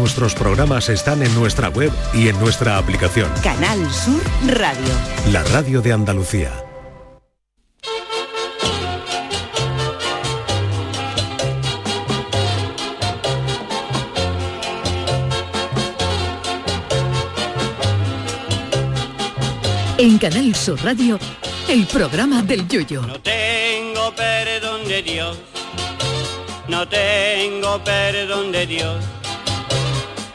Nuestros programas están en nuestra web y en nuestra aplicación. Canal Sur Radio. La radio de Andalucía. En Canal Sur Radio, el programa del Yoyo. No tengo perdón de Dios, no tengo perdón de Dios,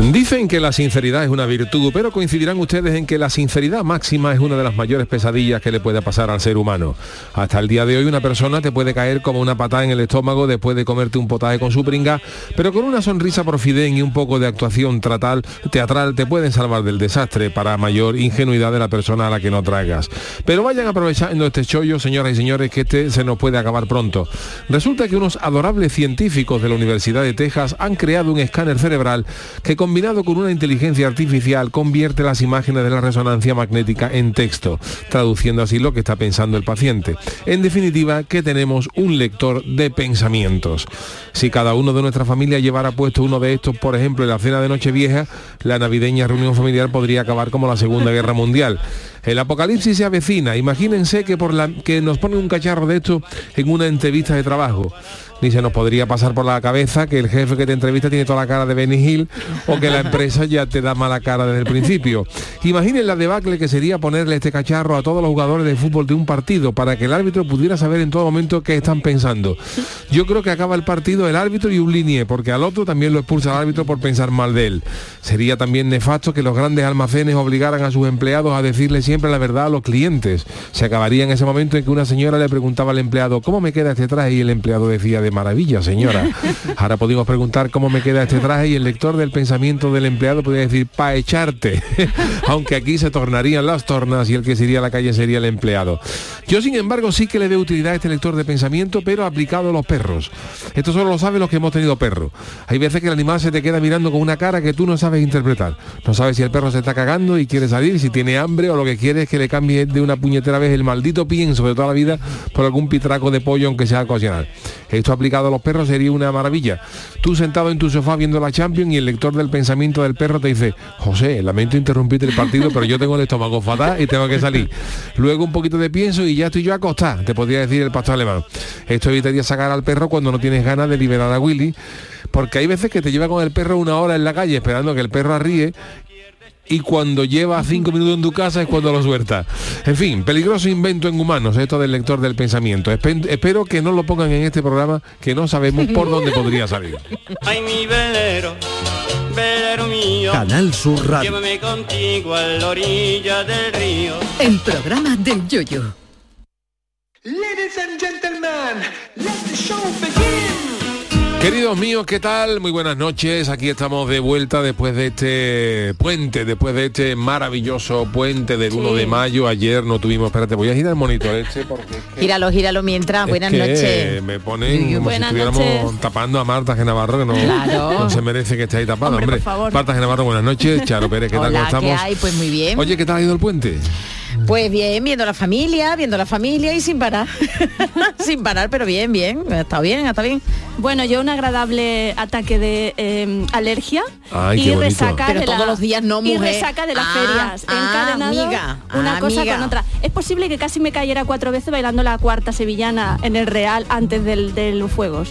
Dicen que la sinceridad es una virtud, pero coincidirán ustedes en que la sinceridad máxima es una de las mayores pesadillas que le puede pasar al ser humano. Hasta el día de hoy una persona te puede caer como una patada en el estómago después de comerte un potaje con su pringa, pero con una sonrisa profiden y un poco de actuación tratal, teatral te pueden salvar del desastre para mayor ingenuidad de la persona a la que no tragas. Pero vayan aprovechando este chollo, señoras y señores, que este se nos puede acabar pronto. Resulta que unos adorables científicos de la Universidad de Texas han creado un escáner cerebral que combinado con una inteligencia artificial convierte las imágenes de la resonancia magnética en texto, traduciendo así lo que está pensando el paciente. En definitiva, que tenemos un lector de pensamientos. Si cada uno de nuestra familia llevara puesto uno de estos, por ejemplo, en la cena de Nochevieja, la navideña reunión familiar podría acabar como la Segunda Guerra Mundial. El apocalipsis se avecina. Imagínense que, por la, que nos ponen un cacharro de esto en una entrevista de trabajo ni se nos podría pasar por la cabeza que el jefe que te entrevista tiene toda la cara de Benny Hill o que la empresa ya te da mala cara desde el principio. Imaginen la debacle que sería ponerle este cacharro a todos los jugadores de fútbol de un partido para que el árbitro pudiera saber en todo momento qué están pensando. Yo creo que acaba el partido el árbitro y un línea, porque al otro también lo expulsa el árbitro por pensar mal de él. Sería también nefasto que los grandes almacenes obligaran a sus empleados a decirle siempre la verdad a los clientes. Se acabaría en ese momento en que una señora le preguntaba al empleado cómo me queda este traje y el empleado decía de maravilla, señora. Ahora podemos preguntar cómo me queda este traje y el lector del pensamiento del empleado podría decir pa echarte. Aunque aquí se tornarían las tornas y el que sería a la calle sería el empleado. Yo sin embargo sí que le veo utilidad a este lector de pensamiento, pero aplicado a los perros. Esto solo lo saben los que hemos tenido perro. Hay veces que el animal se te queda mirando con una cara que tú no sabes interpretar. No sabes si el perro se está cagando y quiere salir, si tiene hambre o lo que quiere es que le cambie de una puñetera vez el maldito pienso de toda la vida por algún pitraco de pollo aunque sea ocasional. Esto aplicado a los perros sería una maravilla. Tú sentado en tu sofá viendo la Champions y el lector del pensamiento del perro te dice, José, lamento interrumpirte el partido, pero yo tengo el estómago fatal y tengo que salir. Luego un poquito de pienso y ya estoy yo acostado, te podría decir el pastor alemán. Esto evitaría sacar al perro cuando no tienes ganas de liberar a Willy, porque hay veces que te lleva con el perro una hora en la calle esperando que el perro arríe y cuando lleva cinco minutos en tu casa es cuando lo suelta. En fin, peligroso invento en humanos, esto del lector del pensamiento. Espe- espero que no lo pongan en este programa, que no sabemos por dónde podría salir. Ay, mi velero, velero mío. Canal Sur Radio. Llévame contigo a la orilla del río. El programa del Yoyo. Ladies and gentlemen, let the show begin. Queridos míos, ¿qué tal? Muy buenas noches. Aquí estamos de vuelta después de este puente, después de este maravilloso puente del 1 de mayo. Ayer no tuvimos, espérate, voy a girar el monitor este porque es que- Gíralo, gíralo mientras. es Buenas que noches. Me ponen como Buenas si estuviéramos noches. tapando a Marta Genavarro, que no, Claro. no se merece que esté ahí tapada, Hombre, hombre. por favor. Marta Genavarro, buenas noches. Charo Pérez, ¿qué tal? Hola, ¿Cómo ¿qué estamos? hay? Pues muy bien. Oye, ¿qué tal ha ido el puente? Pues bien, viendo la familia, viendo la familia y sin parar. sin parar, pero bien, bien. Está bien, está bien. Bueno, yo un agradable ataque de eh, alergia Ay, y resaca Pero de la- todos los días no, y mujer. resaca de las Ah, ferias ah, encadenado amiga, una ah, cosa amiga. con otra es posible que casi me cayera cuatro veces bailando la cuarta sevillana en el Real antes del, de los fuegos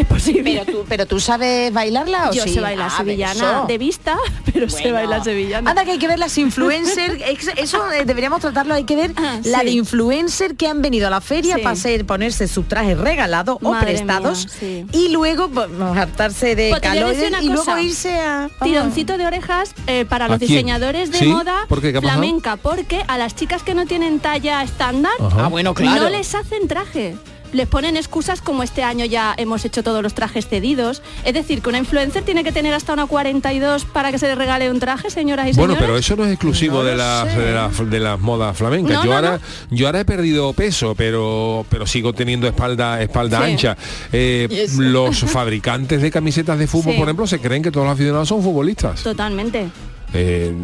es posible pero tú, pero tú sabes bailarla o yo sí? sé bailar Ah, sevillana eso. de vista pero sé bailar sevillana Anda que hay que ver las influencers, eso eh, deberíamos tratarlo, hay que ver la sí. de influencer que han venido a la feria Sí. para hacer, ponerse sus trajes regalados o prestados mía, sí. y luego pues, hartarse de Pues calor y luego irse a... tironcito de orejas eh, para ¿A los quién? diseñadores de ¿Sí? moda ¿Por flamenca porque a las chicas que no tienen talla estándar Ajá. Ah, bueno, claro. no les hacen traje les ponen excusas como este año ya hemos hecho todos los trajes cedidos. Es decir, que una influencer tiene que tener hasta una 42 para que se le regale un traje, señoras y señores. Bueno, pero eso no es exclusivo de, las, de, las, de las modas flamencas. No, yo no, ahora no. yo ahora he perdido peso, pero pero sigo teniendo espalda espalda Sí. ancha. Eh, los fabricantes de camisetas de fútbol, Sí. por ejemplo, se creen que todos los aficionados son futbolistas. Totalmente. Eh,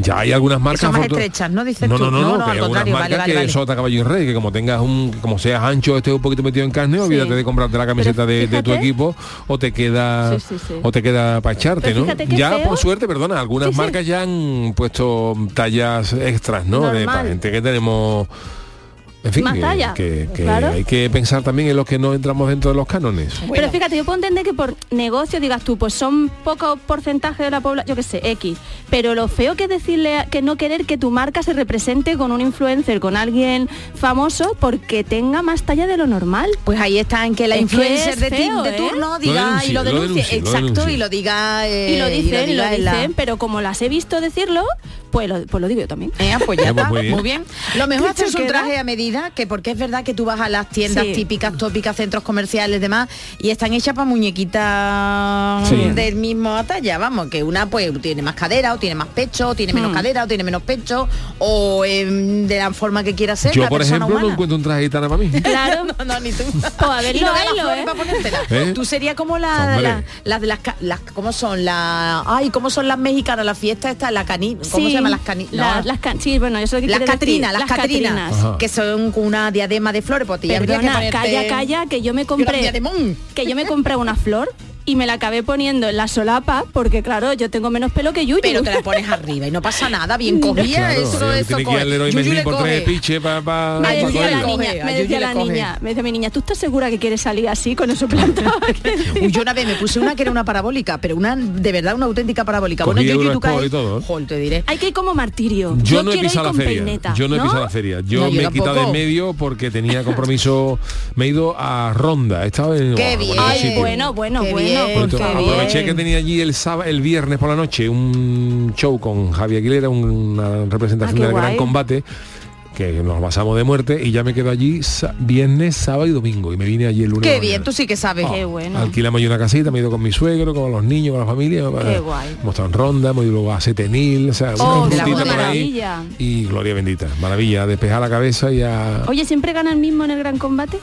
ya hay algunas marcas Son más afortun- estrechas, ¿no? Dices no, tú. no, no, no, que al hay algunas marcas vale, vale, que vale. sota caballo y rey, que como tengas un, como seas ancho, estés un poquito metido en carne, olvídate de comprarte la camiseta de, de tu equipo o te queda Sí, sí, sí. o te queda para echarte, ¿no? Ya feo. por suerte, perdona, algunas Sí, sí. marcas ya han puesto tallas extras, ¿no? De, para gente que tenemos en fin, Más talla, que- que claro. hay que pensar también en los que no entramos dentro de los cánones. Pero fíjate, yo puedo entender que por negocio digas tú, pues son poco porcentaje de la población, yo qué sé, X. Pero lo feo que es decirle a- que no querer que tu marca se represente con un influencer, con alguien famoso, porque tenga más talla de lo normal. Pues ahí está en que la Es que influencer de, ti- de ¿eh? turno diga y lo denuncie, lo denuncie. denuncie, lo Exacto, denuncie. y lo diga. eh, y lo dicen, y lo la- dicen, pero como las he visto decirlo, pues lo, pues lo digo yo también. Eh, pues ya Eh, pues está, muy bien. muy bien. Lo mejor es ¿Qué hacerse un traje a medida, que porque es verdad que tú vas a las tiendas Sí. típicas, tópicas, centros comerciales, demás, y están hechas para muñequitas Sí. del mismo talla, vamos, que una pues tiene más cadera, o tiene más pecho, o tiene menos Hmm. cadera, o tiene menos pecho, o em, de la forma que quiera ser. Yo, la por ejemplo, no encuentro un traje gitana para mí. Claro. no, no, ni tú. Pues a ver, y no lo de hay, las lo flores hay. para ponértela. ¿Eh? Tú serías como la, las de las, las ¿cómo son? La, ay, ¿cómo son las mexicanas? La fiesta esta, la cani, ¿cómo Sí, se llama las la- no. las can- sí, bueno, eso es lo que Las. Catrinas, las, Catrinas, Catrinas. Que son una diadema de flores, pues que Perdona, ponerte- calla, calla, que yo me compré que yo me compré una flor y me la acabé poniendo en la solapa porque claro, yo tengo menos pelo que Yuyu. Pero te la pones arriba y no pasa nada, bien cogida, Claro, eso, eso tiene que ir coge. al Leroy Yuyu por tres piches para me Ay, decía la niña, me decía la coge. niña, me decía mi niña, ¿tú estás segura que quieres salir así con eso plantado? Uy, yo una vez me puse una que era una parabólica, pero una de verdad una auténtica parabólica. Cogí Yuyu, tú caes- y todo, ¿eh? Jol, te diré. Hay que ir como martirio. Yo, no he quiero ir pisado la con feria. peineta, yo no, he ¿no? pisado la feria. Yo No, yo me he quitado de medio porque tenía compromiso. me he ido a Ronda. He estado en Qué bien. bueno, bueno, bueno, bien, bien. Aproveché que tenía allí el sábado, el viernes por la noche un show con Javier Aguilera, una representación Ah, del Gran. Combate que nos basamos de muerte y ya me quedo allí viernes, sábado y domingo y me vine allí el lunes. Qué bien, mañana. tú sí que sabes. Qué bueno. Alquilamos allí una casita, me he ido con mi suegro, con los niños, con la familia. Qué guay. Hemos estado en Ronda, hemos ido luego a Setenil, o sea, Oh, una de la por ahí. maravilla. Y gloria bendita, maravilla, a despejar la cabeza y a... Oye, ¿siempre gana el mismo en el gran combate?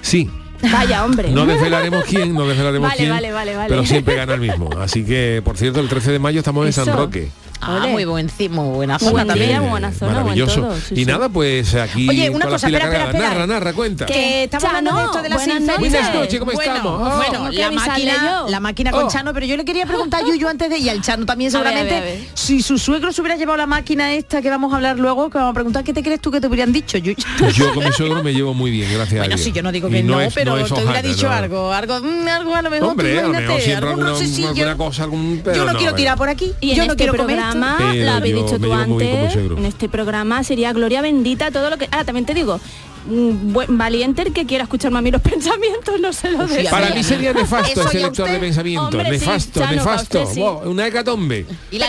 Sí, Vaya, hombre. no desvelaremos quién, no desvelaremos Vale, quién, vale, vale, vale. pero siempre gana el mismo. Así que, por cierto, el 13 de mayo estamos en San. Roque. Ah, Ole. muy buen, muy buena zona buen también. día, muy buena zona, buen maravilloso. todo, sí, y sí. nada, pues aquí Oye, una cosa, espera, espera, espera. Narra, narra, cuenta. Que estamos Chano, hablando de esto de las buenas noches. Buenas noches, ¿cómo bueno, estamos? Ah. Bueno, ¿No la máquina, la máquina con Oh. Chano, pero yo le quería preguntar a Yuyu antes de y al Chano también A ver, a ver, seguramente a ver. si su suegro se hubiera llevado la máquina esta que vamos a hablar luego, que vamos a preguntar qué te crees tú que te hubieran dicho, Yuyu. Yo con mi suegro me llevo muy bien, gracias a Bueno, Dios. sí, yo no digo que no, es- pero es te hubiera dicho no. algo, algo, mm, algo a lo mejor, Hombre, a lo imagínate, mejor siempre algún alguna, cosa, algún... Yo no, no, quiero bueno. tirar por aquí, yo este no quiero comer. Programa, lo habéis dicho tú antes, en este programa sería gloria bendita todo lo que... Ah, también te digo, buen valiente el que quiera escucharme a mí los pensamientos, no se lo Sí, des. a Para mí sería nefasto ese lector de usted. pensamiento. Hombre, sí, nefasto, nefasto. para usted sí. Wow, una hecatombe. Y la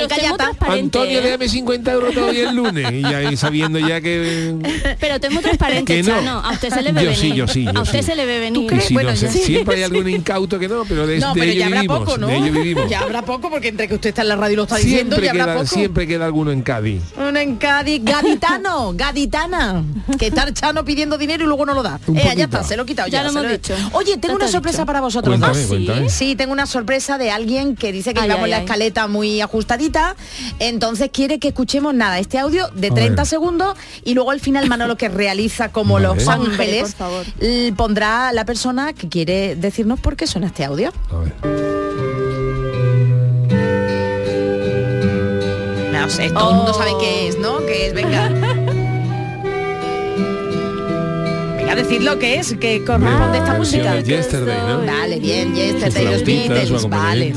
Antonio, déjame 50 euros todavía el lunes. Y ya y sabiendo ya que... Pero tú es muy transparente, no. Chano. A usted se le ve Yo venir. sí, yo sí, yo a usted sí. se le ve venir. Si Bueno, no, se- siempre hay algún incauto que no, pero de, No, de pero ello ya habrá vivimos. poco, ¿no? De ello vivimos. Ya habrá poco porque entre que usted está en la radio y lo está diciendo, Siempre ya habrá queda, poco. siempre queda alguno en Cádiz. Una en Cádiz, gaditano, gaditana. Que está Chano pidiendo dinero y luego no lo da. Eh, ya está, se lo he quitado Ya ya. lo se hemos he- dicho. Oye, tengo te una sorpresa dicho. para vosotros Cuéntame, dos. cuéntame. Sí, tengo una sorpresa de alguien que dice que Ay, llevamos ay, la ay. escaleta muy ajustadita, entonces quiere que escuchemos nada, este audio de A 30 ver. segundos y luego al final Manolo que realiza como Vale. Los Hombre, Ángeles por favor. l- pondrá la persona que quiere decirnos por qué suena este audio. A ver. No sé, todo el mundo sabe qué es, ¿no? Que es, venga. Decid lo que es, que corresponde a esta música. de Yesterday, ¿no? Vale, bien, yesterday, los Beatles, vale.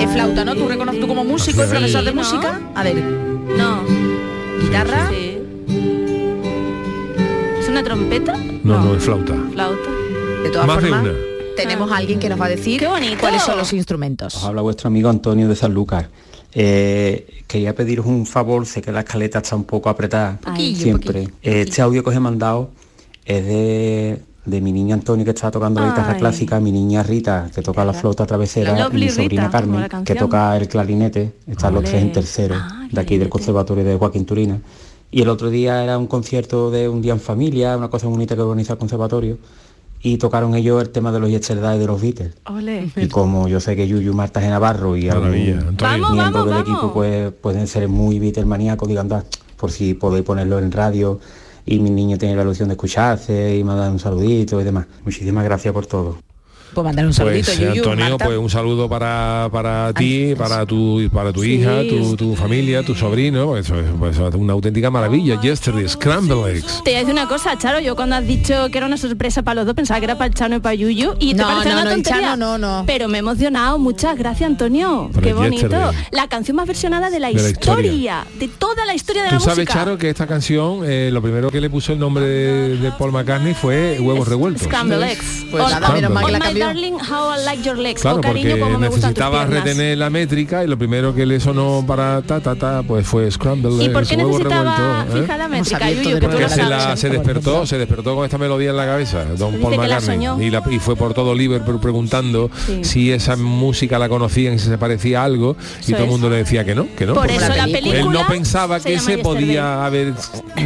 Es flauta, ¿no? Tú reconoces tú como músico y Sí, profesor de música. A ver, No. guitarra. Sí. ¿Es una trompeta? No, no, es flauta. Flauta. De todas Más de formas, una. tenemos a alguien que nos va a decir cuáles son los instrumentos. Os habla vuestro amigo Antonio de Sanlúcar. Eh, quería pediros un favor, sé que la escaleta está un poco apretada Poquillo, siempre. Eh, Este audio que os he mandado es de de mi niño Antonio que está tocando la guitarra Ay. clásica, mi niña Rita que toca la flauta La travesera y mi sobrina Rita, Carmen que toca el clarinete, están los tres en tercero Ah, de aquí del Conservatorio de Joaquín Turina. Y el otro día era un concierto de un día en familia, una cosa bonita que organiza el conservatorio y tocaron ellos el tema de los Yesterday de los Beatles. Ole. Y como yo sé que Yuyu Marta Navarro y algún miembro vamos, del vamos. equipo pues pueden ser muy Beatlemaníacos, digan, "Da, por si podéis ponerlo en radio y mi niño tiene la ilusión de escucharse y mandar un saludito y demás. Muchísimas gracias por todo. Pues mandar un saludito, Pues Yuyu, Antonio, Marta. pues un saludo para, para ti, para tu para tu hija, tu, tu familia, tu sobrino, pues eso es pues, una auténtica maravilla. Yesterday, Scramble Eggs. Te voy a decir una cosa, Charo, yo cuando has dicho que era una sorpresa para los dos, pensaba que era para el Chano y para Yuyu, y te No, parece no, una no, tontería. Chano no, no. Pero me he emocionado, muchas gracias, Antonio. Pero Qué bonito. Yesterday. La canción más versionada de la, De la historia. historia, de toda la historia de la Tú sabes, música. Charo, que esta canción, eh, lo primero que le puso el nombre de, de Paul McCartney fue Huevos Revueltos. Scramble eggs. Pues Darling, how I like your legs. Claro, cariño, porque necesitaba retener la métrica y lo primero que le sonó para ta ta ta pues fue Scramble ¿Y por qué necesitaba revueltos, ¿eh? fija la métrica, Yuyu, que Porque se, sabes? la, se despertó, se despertó con esta melodía en la cabeza, Don Paul la McCartney, y, la- y fue por todo Liverpool preguntando Sí. si esa música la conocían si se parecía a algo, y Eso todo el mundo le decía que no, que no. Por porque eso la él película no pensaba se que se podía haber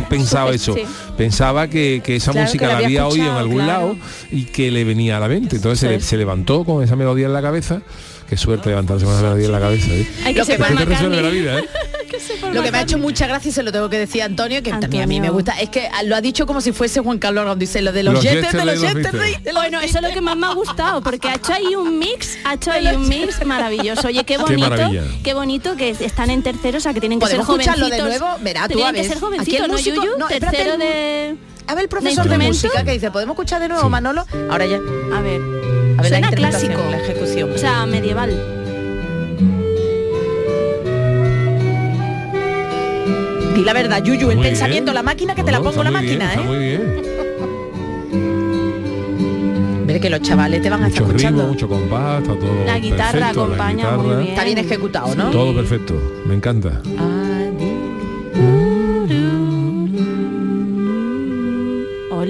pensado eso, pensaba que, que esa música la había oído en algún lado y que le venía a la mente, entonces se, le- levantó con esa melodía en la cabeza. Qué suerte levantarse con esa melodía en la cabeza. ¿eh? Hay que Lo resuelve la vida, ¿eh? Que Lo me ha hecho mucha gracia y se lo tengo que decir a Antonio, que también a mí me gusta, es que lo ha dicho como si fuese Juan Carlos Aragón, dice lo de los, Los yetes, de los de los Bueno, eso es lo que más me ha gustado, porque ha hecho ahí un mix, ha hecho ahí un mix maravilloso. Oye, qué bonito, qué, bonito que están en tercero, o sea, que tienen que ser escucharlo de jovencitos. nuevo, verá, tú Tienen a que ser Aquí el jovencitos, ¿no, Yuyu? no, espérate, tercero el- de... A ver, el profesor de, música que dice, ¿podemos escuchar de nuevo Sí. Manolo? Ahora ya. A ver, A ver la suena interpretación, clásico, la ejecución. o sea, medieval. Di la verdad, Yuyu, el Muy pensamiento, bien. la máquina que No, te la pongo la bien, máquina, Está ¿eh? muy bien. Ver que los chavales te van a estar Mucho ritmo, escuchando. mucho compás, está todo La guitarra perfecto, la acompaña muy bien. Está bien ejecutado, ¿no? Todo perfecto, me encanta.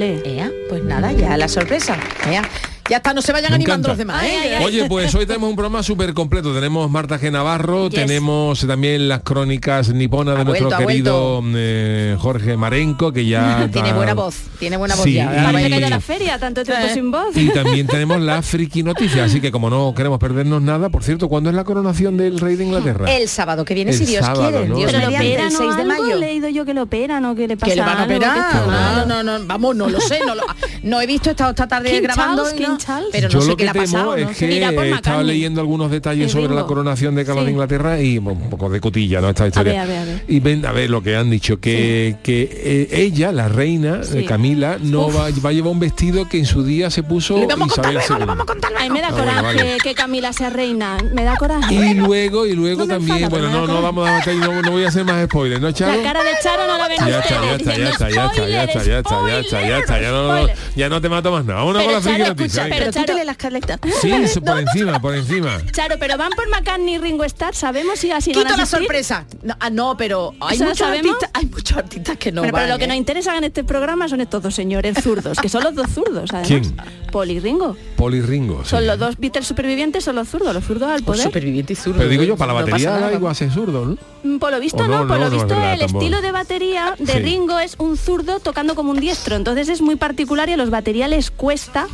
Ea, pues nada, ya la sorpresa. Ea, ya está, no se vayan Me animando encanta. los demás, ¿eh? ay, ay. Oye, pues hoy tenemos un programa súper completo. Tenemos Marta G. Navarro, Yes. tenemos también las crónicas niponas de Ha nuestro vuelto, querido eh, Jorge Marenco, que ya Tiene buena voz, tiene buena voz Sí, ya. y- que la feria, tanto tiempo sin voz. También tenemos la friki noticia, así que como no queremos perdernos nada, por cierto, ¿cuándo es la coronación del rey de Inglaterra? El sábado que viene, El si Dios sábado, quiere. ¿no? Dios Pero lo operan el o 6 de algo, mayo. he leído yo que lo operan o que le pasa que le van a operar. está No, no, no, vamos, no lo sé, no, lo, no he visto, he estado esta tarde King grabando, Charles, y no- Charles. pero no Yo sé lo qué que le ha temo pasado. es no que Mira, McCartney. leyendo algunos detalles sobre la coronación de Carlos Sí. de Inglaterra y bueno, un poco de cotilla, ¿no? Esta historia. ver, a ver, a ver. Y ven a ver lo que han dicho, que, que eh, ella, la reina, Sí. eh, Camila, no va, va a llevar un vestido que en su día se puso Le vamos a contar Isabel luego, le II. vamos a contar A mí me da Ah, bueno, coraje vale. que Camila sea reina. Me da coraje. Y luego, y luego No también, bueno, no, no vamos a no, no voy a hacer más spoilers, ¿no, Charo? La cara de Charo no la ven Ya ustedes. está, ya está, ya está, ya está, ya está, ya está, ya está, ya está, ya no, no, spoiler. ya no te mato más nada. Pero, con la friki noticia. Venga. Pero Charo- las caletas. Sí, eso por encima, por encima. Charo, pero van por McCartney y Ringo Starr, ¿sabemos si así van Quito a la sorpresa. No, ah, no, pero hay ¿Eso lo muchos sabemos? artistas, hay muchos artistas que no Bueno, van. pero lo que ¿eh? nos interesa en este programa son estos dos señores zurdos, que son los dos zurdos, además. ¿Quién? Paul y Ringo. Poli Ringo. sí. Son los dos Beatles supervivientes, son los zurdos, los zurdos al Pues poder. superviviente y zurdo. Pero digo yo, para la no batería pasa da nada. igual a ser zurdo, ¿no? Mm, Por lo visto no, no, por no, lo no visto el tampoco. estilo de batería de Sí. Ringo es un zurdo tocando como un diestro, entonces es muy particular y a los batería les cuesta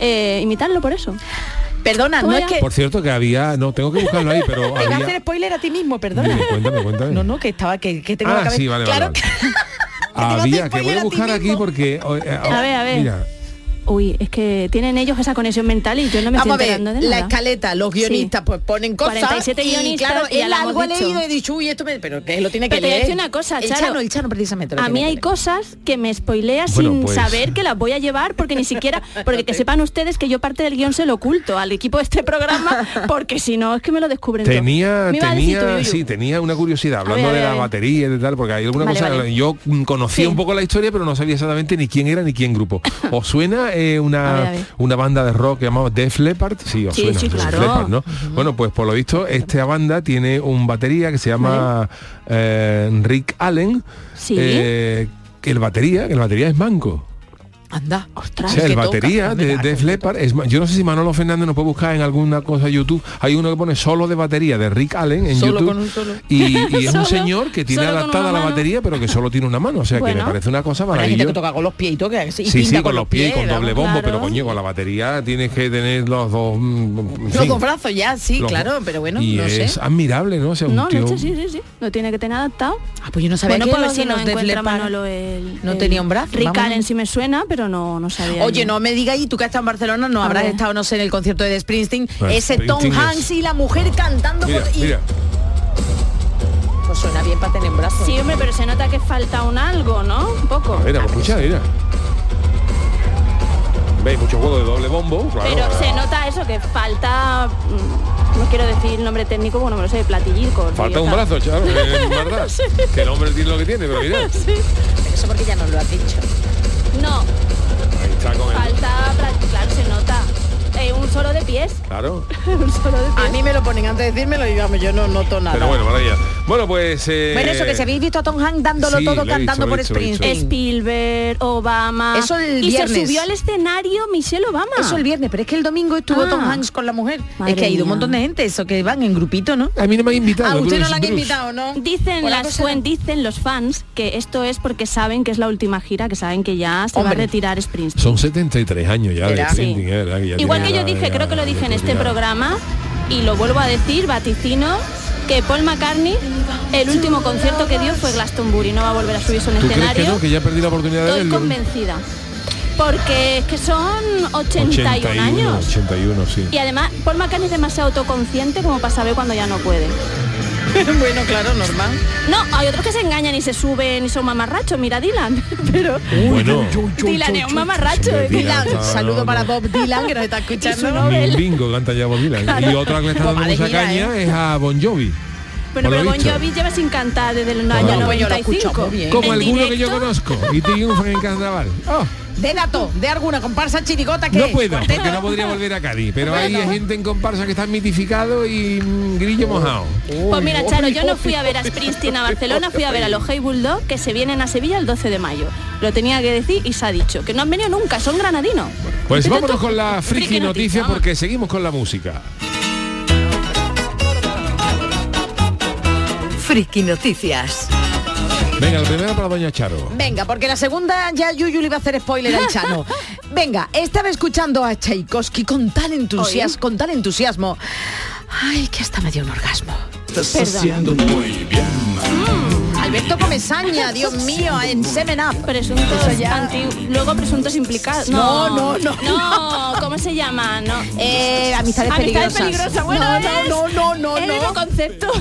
eh, imitarlo por eso. Perdona, no es que Por cierto que había, no, tengo que buscarlo ahí, pero te voy a hacer había, spoiler a ti mismo, perdona. Dime, cuéntame, cuéntame. No, no, que estaba que, que tengo Ah, la cabeza. sí, vale, vale, claro vale. que- había, que voy a buscar aquí mismo. porque... eh, eh, A ver, a ver. Mira, Uy, es que tienen ellos esa conexión mental y yo no me Vamos a estoy ver, enterando de la nada. escala, los guionistas Sí. pues ponen cosas 47 y guionistas claro, y él algo ha leído y he dicho, uy, esto me... pero que lo tiene que Pero te voy a decir una cosa, el Charo. Chano, el Chano precisamente. lo A mí hay leer. cosas que me spoilea Bueno, sin pues- saber que las voy a llevar porque ni siquiera, porque que sepan ustedes que yo parte del guion se lo oculto al equipo de este programa porque si no es que me lo descubren todo. tenía, a tú, tenía, sí, tenía una curiosidad, hablando ver, a de la batería y de tal, porque hay alguna Vale, cosa, vale. yo conocía Sí. un poco la historia, pero no sabía exactamente ni quién era ni quién grupo. ¿Os suena eh, una, A ver, a ver. una banda de rock que llamaba Def Leppard? Sí, os Sí, suena. sí, Def claro. Leppard, ¿no? Bueno, pues por lo visto, esta banda tiene un batería que se llama eh, Rick Allen, Sí. eh, que el batería, que el batería es manco. Anda. O sea, el batería de Def Leppard, es, ma- yo no sé si Manolo Fernández nos puede buscar en alguna cosa de YouTube. Hay uno que pone solo de batería de Rick Allen en Solo YouTube. con un solo. Y, y es Solo- un señor que tiene adaptada la batería, pero que solo tiene una mano. O sea, que me parece una cosa Bueno, hay gente que maravillosa. toca con los pies y toca y Sí, pinta sí, con los pies, con doble bombo, pero Claro. coño, con la batería tienes que tener los dos. mm, en Los fin, dos brazos ya, sí, los claro, pero bueno, y no es sé. admirable, ¿no? O sea, un No, tío- leche, sí, sí, sí. Lo tiene que tener adaptado. Ah, pues yo no sabía bueno, que pues si de no no tenía un brazo, Rick. Allen sí me suena, pero no, no sabía. Oye, yo. no me digas, y tú que has estado en Barcelona, no A habrás ver. estado, no sé, en el concierto de Springsteen, ese Tom es- Hanks y la mujer cantando Mira, por... y- mira. Pues suena bien para tener un brazo. Sí, hombre, pero se nota que falta un algo, ¿no? Un poco. Mira, pues escucha, mira. Veis mucho juego de doble bombo, claro. Pero se nota eso, que falta... mm, No quiero decir el nombre técnico, bueno, me lo sé, platillico. Falta un brazo, chaval, es verdad. Que el hombre tiene lo que tiene, pero mira. Eso porque ya nos lo has dicho. No, Ahí está con el... falta... Claro, se nota. Eh, un solo de pies. Claro. un solo de pies. A mí me lo ponen antes de decírmelo y digamos, yo no noto nada. Pero bueno, maravilla. Bueno, pues... eh, Bueno, eso que si habéis visto a Tom Hanks dándolo sí, todo cantando por. Springsteen. Spielberg, Obama. Eso el y viernes. se subió al escenario Michelle Obama. Eso el viernes, pero es que el domingo estuvo Ah. Tom Hanks con la mujer. Madre es que ha ido un montón de gente, eso que van en grupito, ¿no? A mí no me han invitado. A usted no la han invitado, ¿no? Dicen las fuen- dicen los fans que esto es porque saben que es la última gira, que saben que ya se va a retirar Springsteen. Son 73 años ya de Verá. Springsteen, Sí. eh, ¿verdad? ya Igual que yo dije, creo que lo dije en este programa y lo vuelvo a decir, vaticino que Paul McCartney el último concierto que dio fue Glastonbury, no va a volver a subirse a un ¿Tú crees que escenario. no? Que ya perdí la oportunidad de Estoy verlo. convencida. Porque es que son 81, 81 años. 81, sí. Y además, Paul McCartney es demasiado autoconsciente como para saber cuando ya no puede. bueno, claro, normal. No, hay otros que se engañan y se suben y son mamarrachos, mira Dylan. Pero Bueno. Dylan es un mamarracho. Dylan. Saludo no, para. Bob Dylan, que nos está escuchando. Bingo canta ya Bob Dylan. Y otra que le está dando mucha caña ¿eh? es a Bon Jovi. Bueno, pero Bon. Jovi lleva sin cantar desde el año pues yo lo escucho 95. muy bien. Como alguno que yo conozco. Y triunfan en carnaval. Oh, De dato, de alguna comparsa chirigota que no puedo, Cuarteto. porque no podría volver a Cádiz. Pero hay gente en comparsa que está mitificado y mm, grillo mojado. Pues mira, Charo, yo no fui a ver a Springsteen a Barcelona, fui a ver a los Hey Bulldog que se vienen a Sevilla el 12 de mayo. Lo tenía que decir y se ha dicho. Que no han venido nunca, son granadinos. Pues vámonos tú- con la friki noticia vamos. porque seguimos con la música. Friki Noticias. Venga, la primera para Doña Charo. Venga, porque la segunda ya Yuyu le iba a hacer spoiler al Chano. Venga, estaba escuchando a Tchaikovsky con tal entusiasmo, con tal entusiasmo. Ay, que hasta me dio un orgasmo. Alberto Comesaña, Dios mío, en Semen Up. Presuntos ya. anti- luego presuntos implicados. No, No, no, no. No, ¿cómo se llama? No. Eh, amistades, Amistades peligrosas. Bueno, no, es no, no, no, el no, mismo no. concepto.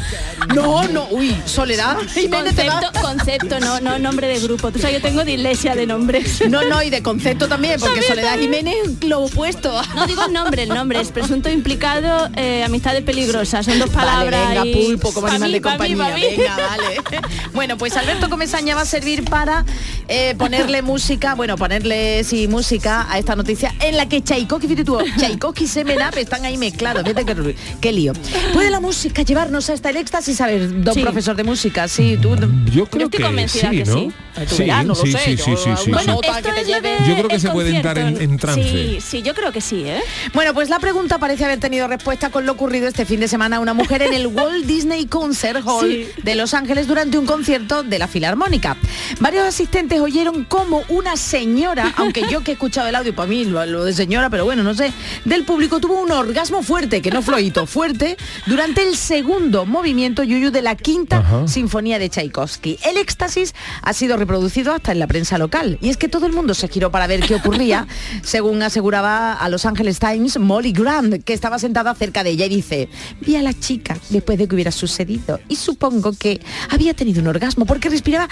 No, no, uy, Soledad. Concepto, concepto, no, no nombre de grupo. Tú sabes, yo tengo dislexia de nombres. No, no, y de concepto también, porque También, Soledad también. Jiménez lo opuesto. No digo el nombre, el nombre es presunto implicado, eh, amistades peligrosas. Son dos palabras. Vale, venga, y- pulpo como Pa' animal mí, de mí, compañía. pa' mí. Venga, vale. Bueno, pues Alberto Comesaña va a servir para eh, ponerle música, bueno, ponerle sí música a esta noticia en la que Tchaikovsky, fíjate tú, Tchaikovsky y Semen Up están ahí mezclados. Fíjate qué, qué lío. ¿Puede la música llevarnos hasta el éxtasis? A ver, don Sí. profesor de música, sí, tú. Yo creo estoy que convencida sí, que ¿no? sí. Sí, verás, no lo sí, sé, sí, yo sí, nota Esto que te es lo lleve. de Yo creo que se puede entrar en- en trance. Sí, sí, yo creo que sí, ¿eh? Bueno, pues la pregunta parece haber tenido respuesta con lo ocurrido este fin de semana a una mujer en el Walt Disney Concert Hall Sí. de Los Ángeles durante un concierto de la Filarmónica. Varios asistentes oyeron como una señora, aunque yo que he escuchado el audio, para mí lo, lo de señora, pero bueno, no sé, del público tuvo un orgasmo fuerte, que no floito, fuerte, durante el segundo movimiento yuyu de la quinta Ajá. sinfonía de Tchaikovsky. El éxtasis ha sido reproducido hasta en la prensa local. Y es que todo el mundo se giró para ver qué ocurría, según aseguraba a Los Angeles Times Molly Grant, que estaba sentada cerca de ella y dice, vi a la chica después de que hubiera sucedido y supongo que había tenido un orgasmo porque respiraba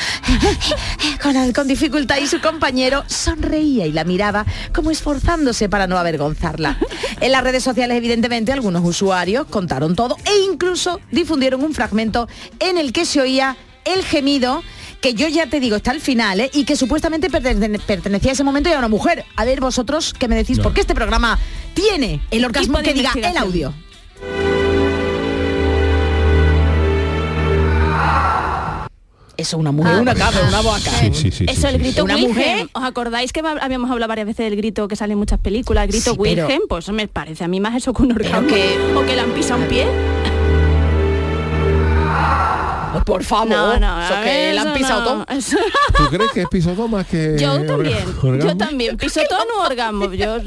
con, con dificultad y su compañero sonreía y la miraba como esforzándose para no avergonzarla. En las redes sociales, evidentemente, algunos usuarios contaron todo e incluso difundieron un fragmento en el que se oía el gemido que yo ya te digo está al final ¿eh? y que supuestamente pertene- pertenecía a ese momento y a una mujer. A ver vosotros qué me decís, No. porque este programa tiene el orgasmo que diga el audio. Eso, una mujer, una cabra, una vaca. Sí, sí, sí, Eso, sí, el sí. grito Una Wilhelm. mujer- ¿Os acordáis que habíamos hablado varias veces del grito que sale en muchas películas? El grito Sí, pero- Wilhelm, pues me parece a mí más eso que un orgasmo. que- O que le han pisado un pie. Por favor, No, no, eso que le han pisado no, todo. ¿Tú crees que es pisotón más que Yo también, yo orgasmo? también. Pisotón o orgasmo. Yo...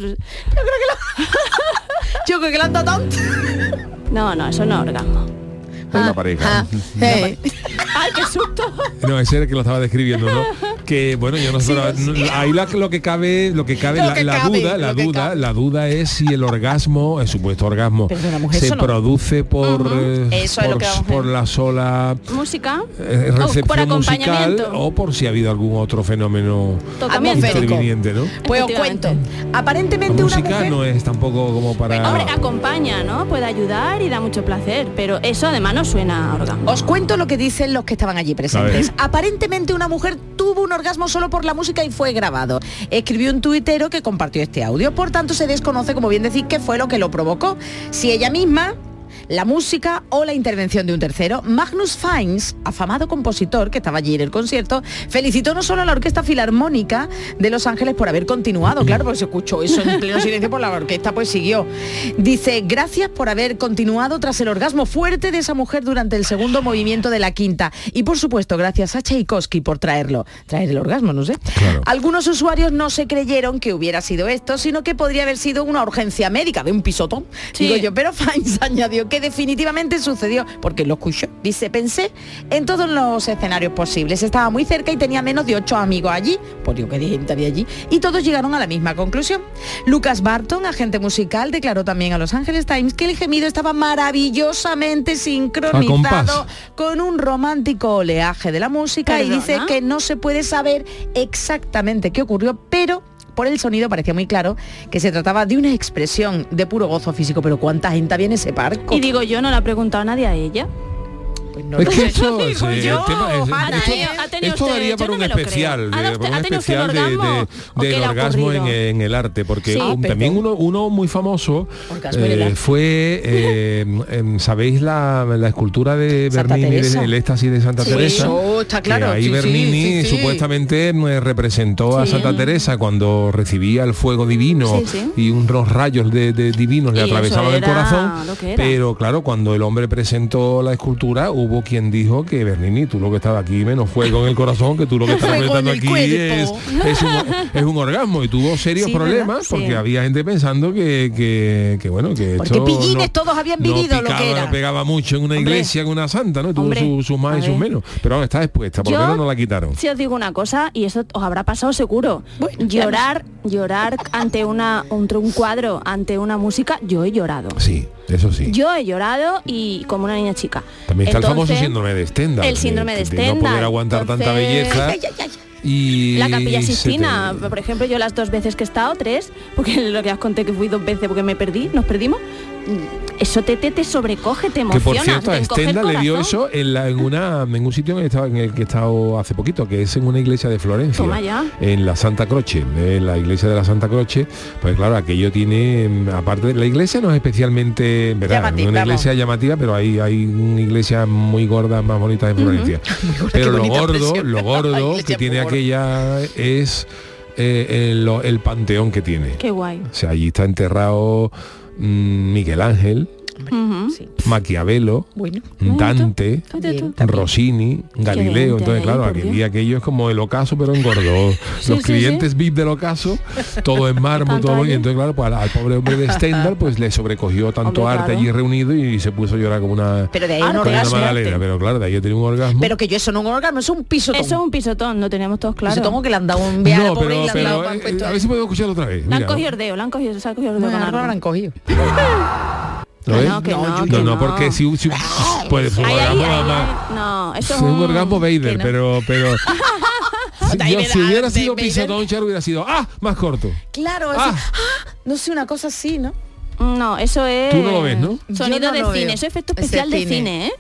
Yo creo que le han dado. No, no, eso no es orgasmo. Una pareja. Ah, eh. ¡Ay, qué susto! No, ese era el que lo estaba describiendo, ¿no? Que bueno, yo no sé, no- ahí la- lo que cabe, lo que cabe, Lo la, que la cabe, duda, la duda, cabe. la duda es si el orgasmo, el supuesto orgasmo, de mujer se eso no. produce por, eh, Eso es lo por, ver. por la sola Música. eh, o por recepción musical acompañamiento. o por si ha habido algún otro fenómeno interviniente, ¿no? Pues os cuento. Efectivamente. La Aparentemente una música mujer... no es tampoco como para Hombre, acompaña, ¿no? Puede ayudar y da mucho placer, pero eso además no suena a orgasmo. Os cuento lo que dicen los que estaban allí presentes. Aparentemente una mujer tuvo un orgasmo solo por la música y fue grabado. Escribió un tuitero que compartió este audio. Por tanto, se desconoce, como bien decís, qué fue lo que lo provocó. Si ella misma la música o la intervención de un tercero. Magnus Fines, afamado compositor que estaba allí en el concierto, felicitó no solo a la Orquesta Filarmónica de Los Ángeles por haber continuado, claro, porque se escuchó eso en pleno silencio por la orquesta, pues siguió. Dice, gracias por haber continuado tras el orgasmo fuerte de esa mujer durante el segundo movimiento de la quinta. Y por supuesto, gracias a Tchaikovsky por traerlo. Traer el orgasmo, no sé. Claro. Algunos usuarios no se creyeron que hubiera sido esto, sino que podría haber sido una urgencia médica de un pisotón. Sí. Digo yo, pero Fines añadió que definitivamente sucedió, porque lo escuchó. Dice, pensé en todos los escenarios posibles. Estaba muy cerca y tenía menos de ocho amigos allí, por Dios que gente había allí, y todos llegaron a la misma conclusión. Lucas Barton, agente musical, declaró también a Los Angeles Times que el gemido estaba maravillosamente sincronizado compás. con un romántico oleaje de la música y dice que no se puede saber exactamente qué ocurrió, pero por el sonido parecía muy claro que se trataba de una expresión de puro gozo físico, pero ¿cuánta gente había en ese parco? Y digo yo, no le ha preguntado nadie a ella. Pues no Es que esto, Digo sí, yo, el tema es- Ana, esto, ha tenido esto usted- daría yo para un especial, ¿Ha de- usted- para un especial de, orgasmo? de- ¿O del qué le ha orgasmo en, el arte, porque Sí. un- perdón. también uno, uno muy famoso eh, fue, eh, em, ¿sabéis la, la escultura de Santa Bernini, de- el éxtasis de Santa Sí, Teresa? eso está claro, Que ahí Bernini supuestamente eh, representó a. Santa Teresa cuando recibía el fuego divino y unos rayos de, divinos le atravesaban el corazón, pero claro, cuando el hombre presentó la escultura, hubo quien dijo que Bernini, tú lo que estaba aquí menos fuego en el corazón, que tú lo que estás el aquí es, es, un, es un orgasmo y tuvo serios Sí, problemas porque había gente pensando que, que, que, bueno, que Porque esto pillines todos habían no vivido lo que picaba, era. no pegaba mucho en una Hombre. iglesia, en una santa, ¿no? Tuvo Hombre, su- sus más a y sus menos. Pero vamos, está expuesta, por lo menos no la quitaron. Si os digo una cosa, y eso os habrá pasado seguro, Bueno, llorar, llorar ante una ante un cuadro, ante una música, yo he llorado. Sí, eso sí. Yo he llorado y como una niña chica. También está el famoso Entonces, síndrome de Stendhal. El síndrome de de- no poder aguantar tanta Entonces, belleza. Ay, ay, ay. Y La capilla te- Sistina, por ejemplo, yo las dos veces que he estado, tres, porque lo que os conté que fui dos veces porque me perdí, nos perdimos, eso te, te, te sobrecoge, te Que emociona. por cierto, a Stendhal le dio eso en, la- en una en un sitio en el, que estaba- en el que he estado hace poquito, que es en una iglesia de Florencia, Toma ya. en la Santa Croce, en la iglesia de la Santa Croce, pues claro, aquello tiene, mm, aparte, la iglesia no es especialmente, ¿verdad? Llamativa, una vamos. iglesia llamativa, pero hay, hay una iglesia muy gorda, más bonita en Florencia. gorda, pero lo gordo, lo gordo que tiene aquella es eh, el, el panteón que tiene. Qué guay. O sea, allí está enterrado mm, Miguel Ángel, Sí. Maquiavelo, Bueno. Dante. Rossini, Galileo. Entonces, claro, Dios. día aquello es como el ocaso, pero engordó. Sí, Los sí, clientes VIP del ocaso, todo en mármol, todo y entonces, claro, pues al, pobre hombre de Stendhal, pues le sobrecogió tanto Hombre, arte claro. allí reunido y se puso a llorar como una, Pero de ahí Ah, como una. Pero claro, de ahí tiene un orgasmo. Pero que yo eso no es un orgasmo, es un pisotón. Eso es un pisotón, lo teníamos todos claro. Pisotón que le han dado un viaje no, al pobre pero, y le han dado pero eh, a ver si podemos escucharlo otra vez. Le han cogido el dedo, le han cogido, se ha cogido el dedo Bueno, con algo lo habrán cogido. ¿lo Que ves? no, que No, no, No, no, porque si, si puede ser un orgasmo más-. No, eso Es un orgasmo Vader, pero pero si, yo- si hubiera sido pisotón, Char hubiera sido ah, más corto. Claro, Ah. así, ah, no sé, una cosa así, ¿no? No, eso es... Tú no lo ves, ¿no? Sonido de cine, veo. eso es efecto especial de cine. ¿eh?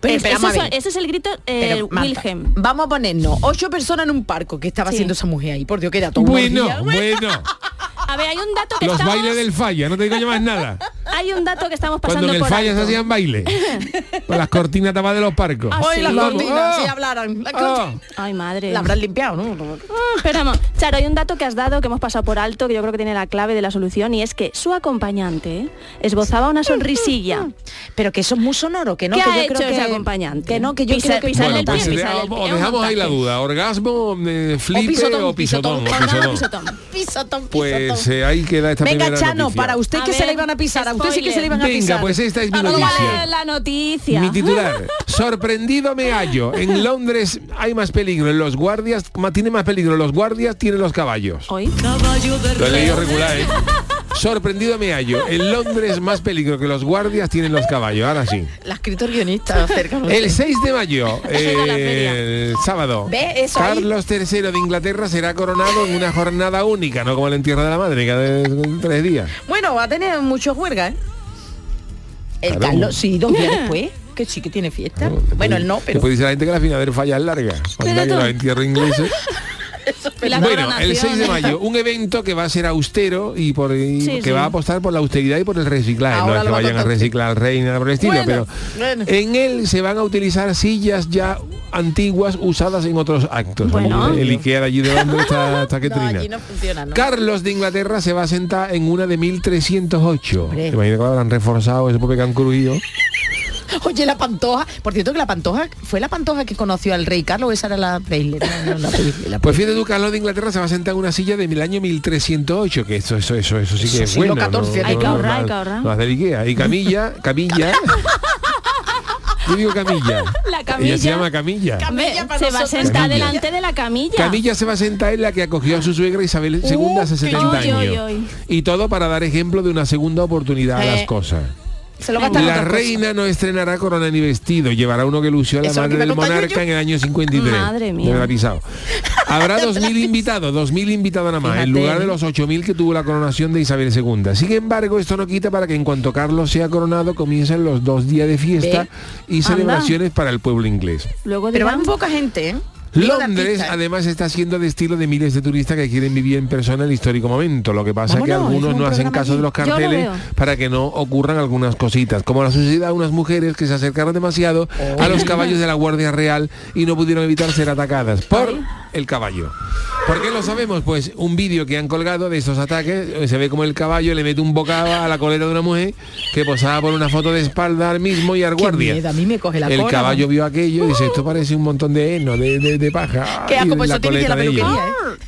Pero, Es- pero eso son- ese es el grito eh, Marta, Wilhelm. Vamos a ponernos ocho personas en un parco que estaba Sí. haciendo esa mujer ahí. Por Dios, que era todo Bueno, bueno. A ver, hay un dato que Los estamos... bailes del falla, no te digo yo más nada. hay un dato que estamos Cuando pasando en el por falla se hacían baile. Con las cortinas tapadas de los parcos. Ah, Hoy sí, las cortinas, ¡Oh! si hablaran. La, Ah. Ay, madre. la habrán limpiado, ¿no? Pero vamos, Charo, hay un dato que has dado que hemos pasado por alto, que yo creo que tiene la clave de la solución, y es que su acompañante esbozaba una sonrisilla. Pero que eso es muy sonoro, que no, ¿Qué que ha yo hecho creo que, ese acompañante? Que no, que yo Pisa- creo que Bueno, el pues pie, el os pie, dejamos ahí la duda. Orgasmo, eh, flipe pisotón, o pisotón. pisotón. Pisotón, Pues eh, ahí queda esta Venga, primera Chano, noticia. para usted A que se le iban a pisar, a usted sí que se le iban a Venga, pisar. pues esta es mi Ah, no, noticia. ¿Cuál es la noticia? Mi titular, sorprendido me hallo. En Londres hay más peligro en los guardias, tiene más peligro los guardias, tienen los caballos. Hoy. Lo he leído regular, ¿eh? Sorprendido me hallo. En Londres más peligro que los guardias tienen los caballos. Ahora sí. La ha escrito el guionista cerca. no El sé. 6 de mayo, feria. el sábado, Ve, eso ahí. Carlos III de Inglaterra será coronado en una jornada única, no como el entierro de la madre, cada tres días. Bueno, va a tener mucho juerga, ¿eh? El Claro. Carlos, sí, dos días después, que sí que tiene fiesta. bueno, él no, pero... Después dice la gente que la final del falla es larga. Que tú. los entierros ingleses. Bueno, el 6 de mayo, un evento que va a ser austero y por y Sí, que sí. va a apostar por la austeridad y por el reciclaje. Ahora no es que vayan a reciclar al rey ni nada por el estilo, Bueno, pero bueno. en él se van a utilizar sillas ya antiguas usadas en otros actos. Bueno. el Ikea de allí de Londres está, está que No, trina. allí no funciona, ¿no? Carlos de Inglaterra se va a sentar en una de 1308. Hombre. Imagino que lo habrán reforzado ese pobre que han crujido. Oye, la Pantoja, por cierto que la Pantoja, ¿fue la Pantoja que conoció al rey Carlos esa era la Preisler? No, no, la Preisler, la Pues fíjate tú, Carlos de Inglaterra se va a sentar en una silla del año 1308, que eso, eso, eso, eso sí que Eso es siglo bueno. XIV, hay no, que no, ahorrar, no, hay que ahorrar. no hacer Ikea. Y Camilla, Camilla. Yo digo Camilla. La Ella camilla. se llama Camilla. Camilla para se va a sentar Camilla. delante de la camilla. Camilla se va a sentar en la que acogió a su suegra Isabel II hace 70 Uy, uy, años. uy. Y todo para dar ejemplo de una segunda oportunidad a Eh, las cosas. Se lo gastan en La reina no estrenará corona ni vestido, llevará uno que lució a la madre del monarca yo. en el año 53. Madre mía. Me. Habrá 2.000 invitados, 2.000 invitados nada más, en lugar de los 8.000 que tuvo la coronación de Isabel II. Sin embargo, esto no quita para que en cuanto Carlos sea coronado comiencen los dos días de fiesta Ve. y celebraciones para el pueblo inglés. Luego Pero van poca gente, ¿eh? Londres además está siendo destino de miles de turistas que quieren vivir en persona el histórico momento. Lo que pasa es que algunos no hacen caso de los carteles para que no ocurran algunas cositas. Como la a unas mujeres que se acercaron demasiado a los caballos de la Guardia Real y no pudieron evitar ser atacadas por el caballo. ¿Por qué lo sabemos? Pues un vídeo que han colgado de estos ataques, eh, se ve como el caballo le mete un bocado a la coleta de una mujer que posaba por una foto de espalda al mismo y al Qué guardia. miedo, a mí me coge la el cola, caballo ¿no? vio aquello y dice, esto parece un montón de heno, de, de- de paja. Qué y asco, pues la eso tiene que de ¿eh?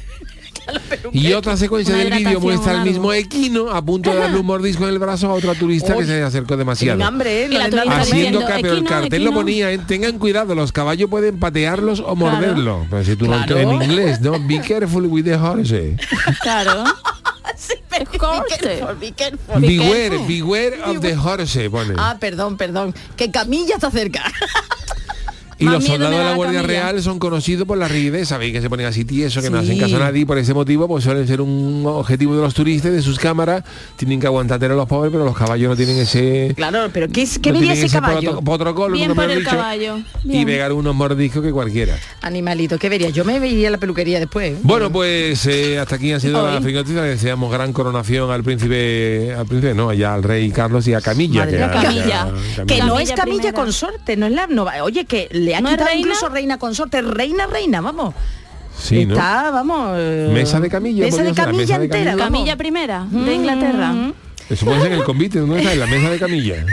Y otra secuencia del vídeo muestra al mismo equino a punto de darle un mordisco en el brazo a otra turista que se acercó demasiado. Hambre, ¿eh? Haciendo diciendo, ca- pero el equino, cartel lo ponía, ¿eh? tengan cuidado, los caballos pueden patearlos o morderlo. Pero si tú no- Claro. en inglés, ¿no? Be careful with the horse. Claro. Be Corte. careful, be careful. Beware, beware of the horse, pone. Ah, perdón, perdón. Que Camilla está cerca. Y Más los soldados de la Guardia. Real son conocidos por la rigidez, sabéis que se ponen así tiesos, que no hacen caso a nadie, por ese motivo pues suelen ser un objetivo de los turistas, de sus cámaras, tienen que aguantar a los pobres, pero los caballos no tienen ese... Claro, pero ¿qué, es- qué no ese caballo? proto- protocolo, Bien nunca por me han el dicho, caballo. Y pegar unos mordiscos que cualquiera. Animalito, ¿qué vería? Yo me vería a la peluquería después. ¿eh? Bueno, pues eh, hasta aquí ha sido la Hoy. noticia. Le deseamos gran coronación al príncipe, al príncipe, no, ya al rey Carlos y a Camilla. Madre que mía, ya- Camilla. ya- Que no es Camilla primera. consorte, no es la no, Oye, que le ha ¿No es quitado reina? incluso reina consorte, reina, reina, vamos. Sí, ¿no? Está, vamos. eh, Mesa de camilla, Mesa de la camilla mesa de entera. camilla. vamos. Camilla primera de Inglaterra. Eso puede ser en el convite, ¿dónde está? En la mesa de camilla.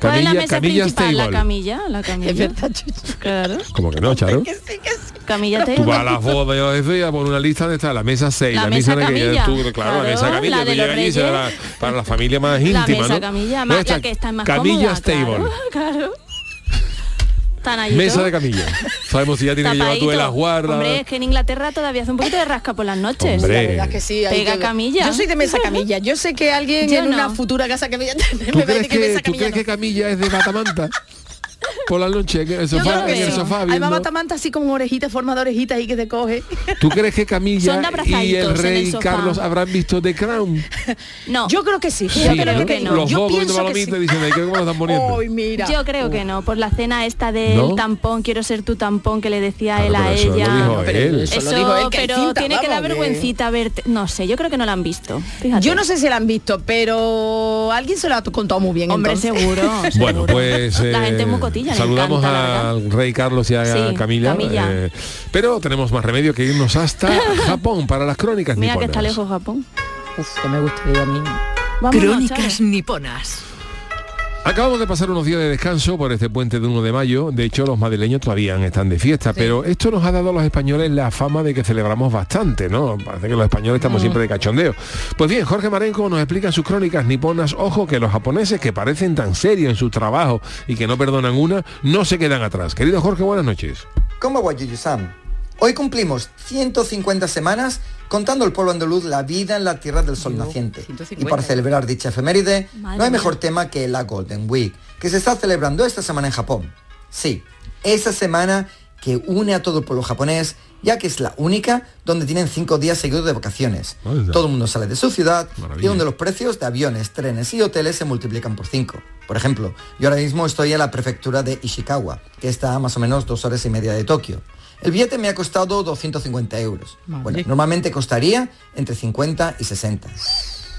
¿Cuál es la Camilla, mesa Camilla principal? La camilla, la camilla. Es verdad. Claro. Como que no, Charo. Camilla Tú vas a la y yo eso y a poner una lista donde está la mesa 6, La la, mesa mesa de camilla. tú, claro, la Claro, mesa camilla, la tú de llegas allí, la- para la familia más La íntima, mesa ¿no? camilla, No, más, está la que está más Camilla cómoda, Stable. Claro, claro. Están Mesa de camilla. Sabemos si ya tiene que llevar tú de las guardas. Hombre, es que en Inglaterra todavía hace un poquito de rasca por las noches. Hombre. La verdad es que sí. hay Pega que- camilla. Yo soy de mesa camilla. Yo sé que alguien Yo en una futura casa que me, ¿Tú me va a crees decir que que, mesa ¿tú camilla crees no. que Camilla es de Batamanta? por la noche en el sofá, creo que en el sofá Hay viendo. mamá tamanta así con orejitas, forma de orejitas ahí que te coge. ¿Tú crees que Camilla y el el rey sofá. Carlos habrán visto The Crown? No. Yo creo que sí. Sí, yo lo creo te que no. Los Yo dos pienso que sí. "Ay, ¿qué cómo lo están poniendo? Ay, mira. Yo creo que no, por la cena esta del ¿No? tampón, quiero ser tu tampón que le decía Claro, él a pero eso lo ella. dijo pero él. eso- Eso, lo dijo él, que pero cinta, tiene que dar que- vergüencita verte. No sé, yo creo que no la han visto. Fíjate. Yo no sé si la han visto, pero alguien se lo ha contado muy bien. Hombre, seguro. Bueno, pues la eh, gente es le saludamos encanta, al rey Carlos y a Sí, Camila, Camilla. eh, pero tenemos más remedio que irnos hasta Japón para las crónicas Mira que niponas. está lejos Japón. Uf, que me gustaría a mí. Vámonos, Crónicas niponas. Acabamos de pasar unos días de descanso por este puente de 1 de mayo. De hecho, los madrileños todavía están de fiesta, pero esto nos ha dado a los españoles la fama de que celebramos bastante, ¿no? Parece que los españoles estamos siempre de cachondeo. Pues bien, Jorge Marenco nos explica en sus crónicas niponas, ojo, que los japoneses que parecen tan serios en su trabajo y que no perdonan una, no se quedan atrás. Querido Jorge, buenas noches. ¿Cómo va Yuyu-san? Hoy cumplimos 150 semanas contando al pueblo andaluz la vida en la tierra del sol naciente. 150. Y para celebrar dicha efeméride, Madre no hay mía. mejor tema que la Golden Week, que se está celebrando esta semana en Japón. Sí, esa semana que une a todo el pueblo japonés, ya que es la única donde tienen cinco días seguidos de vacaciones. Todo el mundo sale de su ciudad Maravilla. y donde los precios de aviones, trenes y hoteles se multiplican por cinco. Por ejemplo, yo ahora mismo estoy en la prefectura de Ishikawa, que está a más o menos dos horas y media de Tokio. El billete me ha costado 250 euros. Bueno, normalmente costaría entre 50 y 60.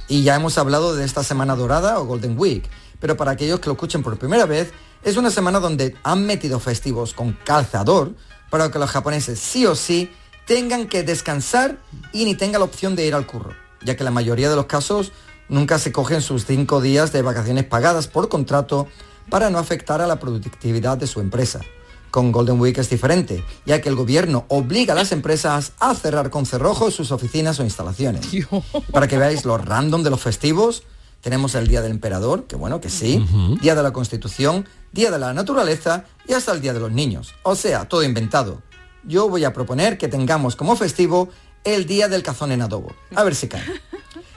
Y ya hemos hablado de esta semana dorada o Golden Week, pero para aquellos que lo escuchen por primera vez, es una semana donde han metido festivos con calzador para que los japoneses sí o sí tengan que descansar y ni tengan la opción de ir al curro, ya que la mayoría de los casos nunca se cogen sus cinco días de vacaciones pagadas por contrato para no afectar a la productividad de su empresa. Con Golden Week es diferente, ya que el gobierno obliga a las empresas a cerrar con cerrojo sus oficinas o instalaciones. Para que veáis lo random de los festivos, tenemos el Día del Emperador, que bueno, que sí, Día de la Constitución, Día de la Naturaleza y hasta el Día de los Niños. O sea, todo inventado. Yo voy a proponer que tengamos como festivo el Día del Cazón en Adobo. A ver si cae.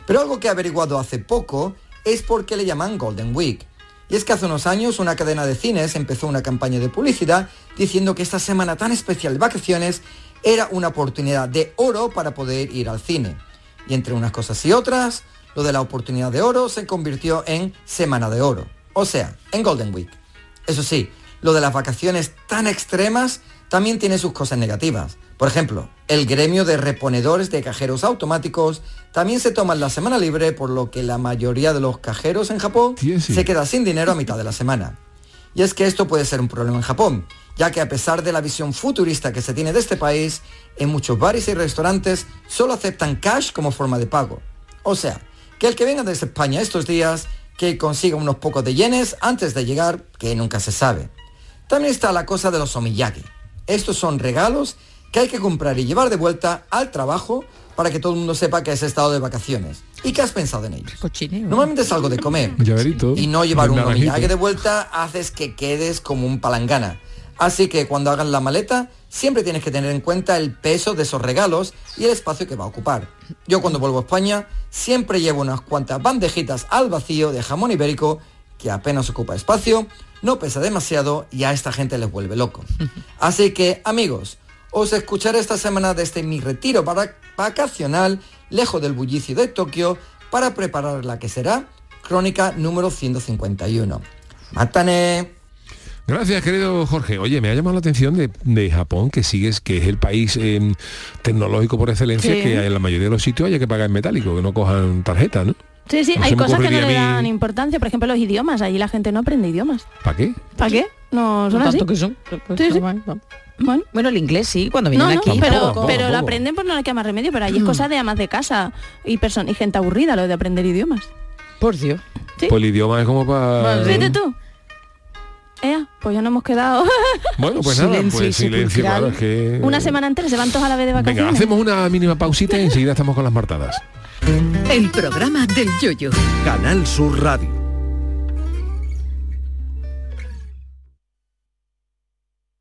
Pero algo que he averiguado hace poco es por qué le llaman Golden Week. Y es que hace unos años una cadena de cines empezó una campaña de publicidad diciendo que esta semana tan especial de vacaciones era una oportunidad de oro para poder ir al cine. Y entre unas cosas y otras, lo de la oportunidad de oro se convirtió en Semana de Oro. O sea, en Golden Week. Eso sí, lo de las vacaciones tan extremas también tiene sus cosas negativas. Por ejemplo, el gremio de reponedores de cajeros automáticos también se toman la semana libre, por lo que la mayoría de los cajeros en Japón Sí, sí. se queda sin dinero a mitad de la semana. Y es que esto puede ser un problema en Japón, ya que a pesar de la visión futurista que se tiene de este país, en muchos bares y restaurantes solo aceptan cash como forma de pago. O sea, que el que venga desde España estos días, que consiga unos pocos de yenes antes de llegar, que nunca se sabe. También está la cosa de los omiyage. Estos son regalos que hay que comprar y llevar de vuelta al trabajo para que todo el mundo sepa que has estado de vacaciones. ¿Y qué has pensado en ellos? Cochineo. Normalmente es algo de comer. Llaverito. Y no llevar un omiyage de vuelta haces que quedes como un palangana. Así que cuando hagan la maleta, siempre tienes que tener en cuenta el peso de esos regalos y el espacio que va a ocupar. Yo cuando vuelvo a España, siempre llevo unas cuantas bandejitas al vacío de jamón ibérico que apenas ocupa espacio, no pesa demasiado y a esta gente les vuelve loco. Así que, amigos, os escucharé esta semana desde mi retiro para- vacacional, lejos del bullicio de Tokio, para preparar la que será crónica número 151. ¡Mátane! Gracias, querido Jorge. Oye, me ha llamado la atención de, de Japón, que sigues, que es el país eh, tecnológico por excelencia, Sí. que en la mayoría de los sitios haya que pagar en metálico, que no cojan tarjeta, ¿no? Sí, sí, No hay cosas que no le mí- dan importancia. Por ejemplo, los idiomas. Allí la gente no aprende idiomas. ¿Para qué? ¿Para qué? No son así. Tanto que son. Sí, sí. Bueno. Bueno, el inglés sí, cuando vienen No, no, aquí. pero, pero lo aprenden por no le queda más remedio, pero allí es cosa de amas de casa y, y gente aburrida lo de aprender idiomas. Por Dios. ¿Sí? Pues el idioma es como para... Fíjate tú. Ea, pues ya no hemos quedado Bueno, pues nada, Silencio pues y silencio, claro, es que... una semana entera, se van todos a la vez de vacaciones. Venga, hacemos una mínima pausita y enseguida estamos con las martadas. El programa del yoyo. Canal Sur Radio.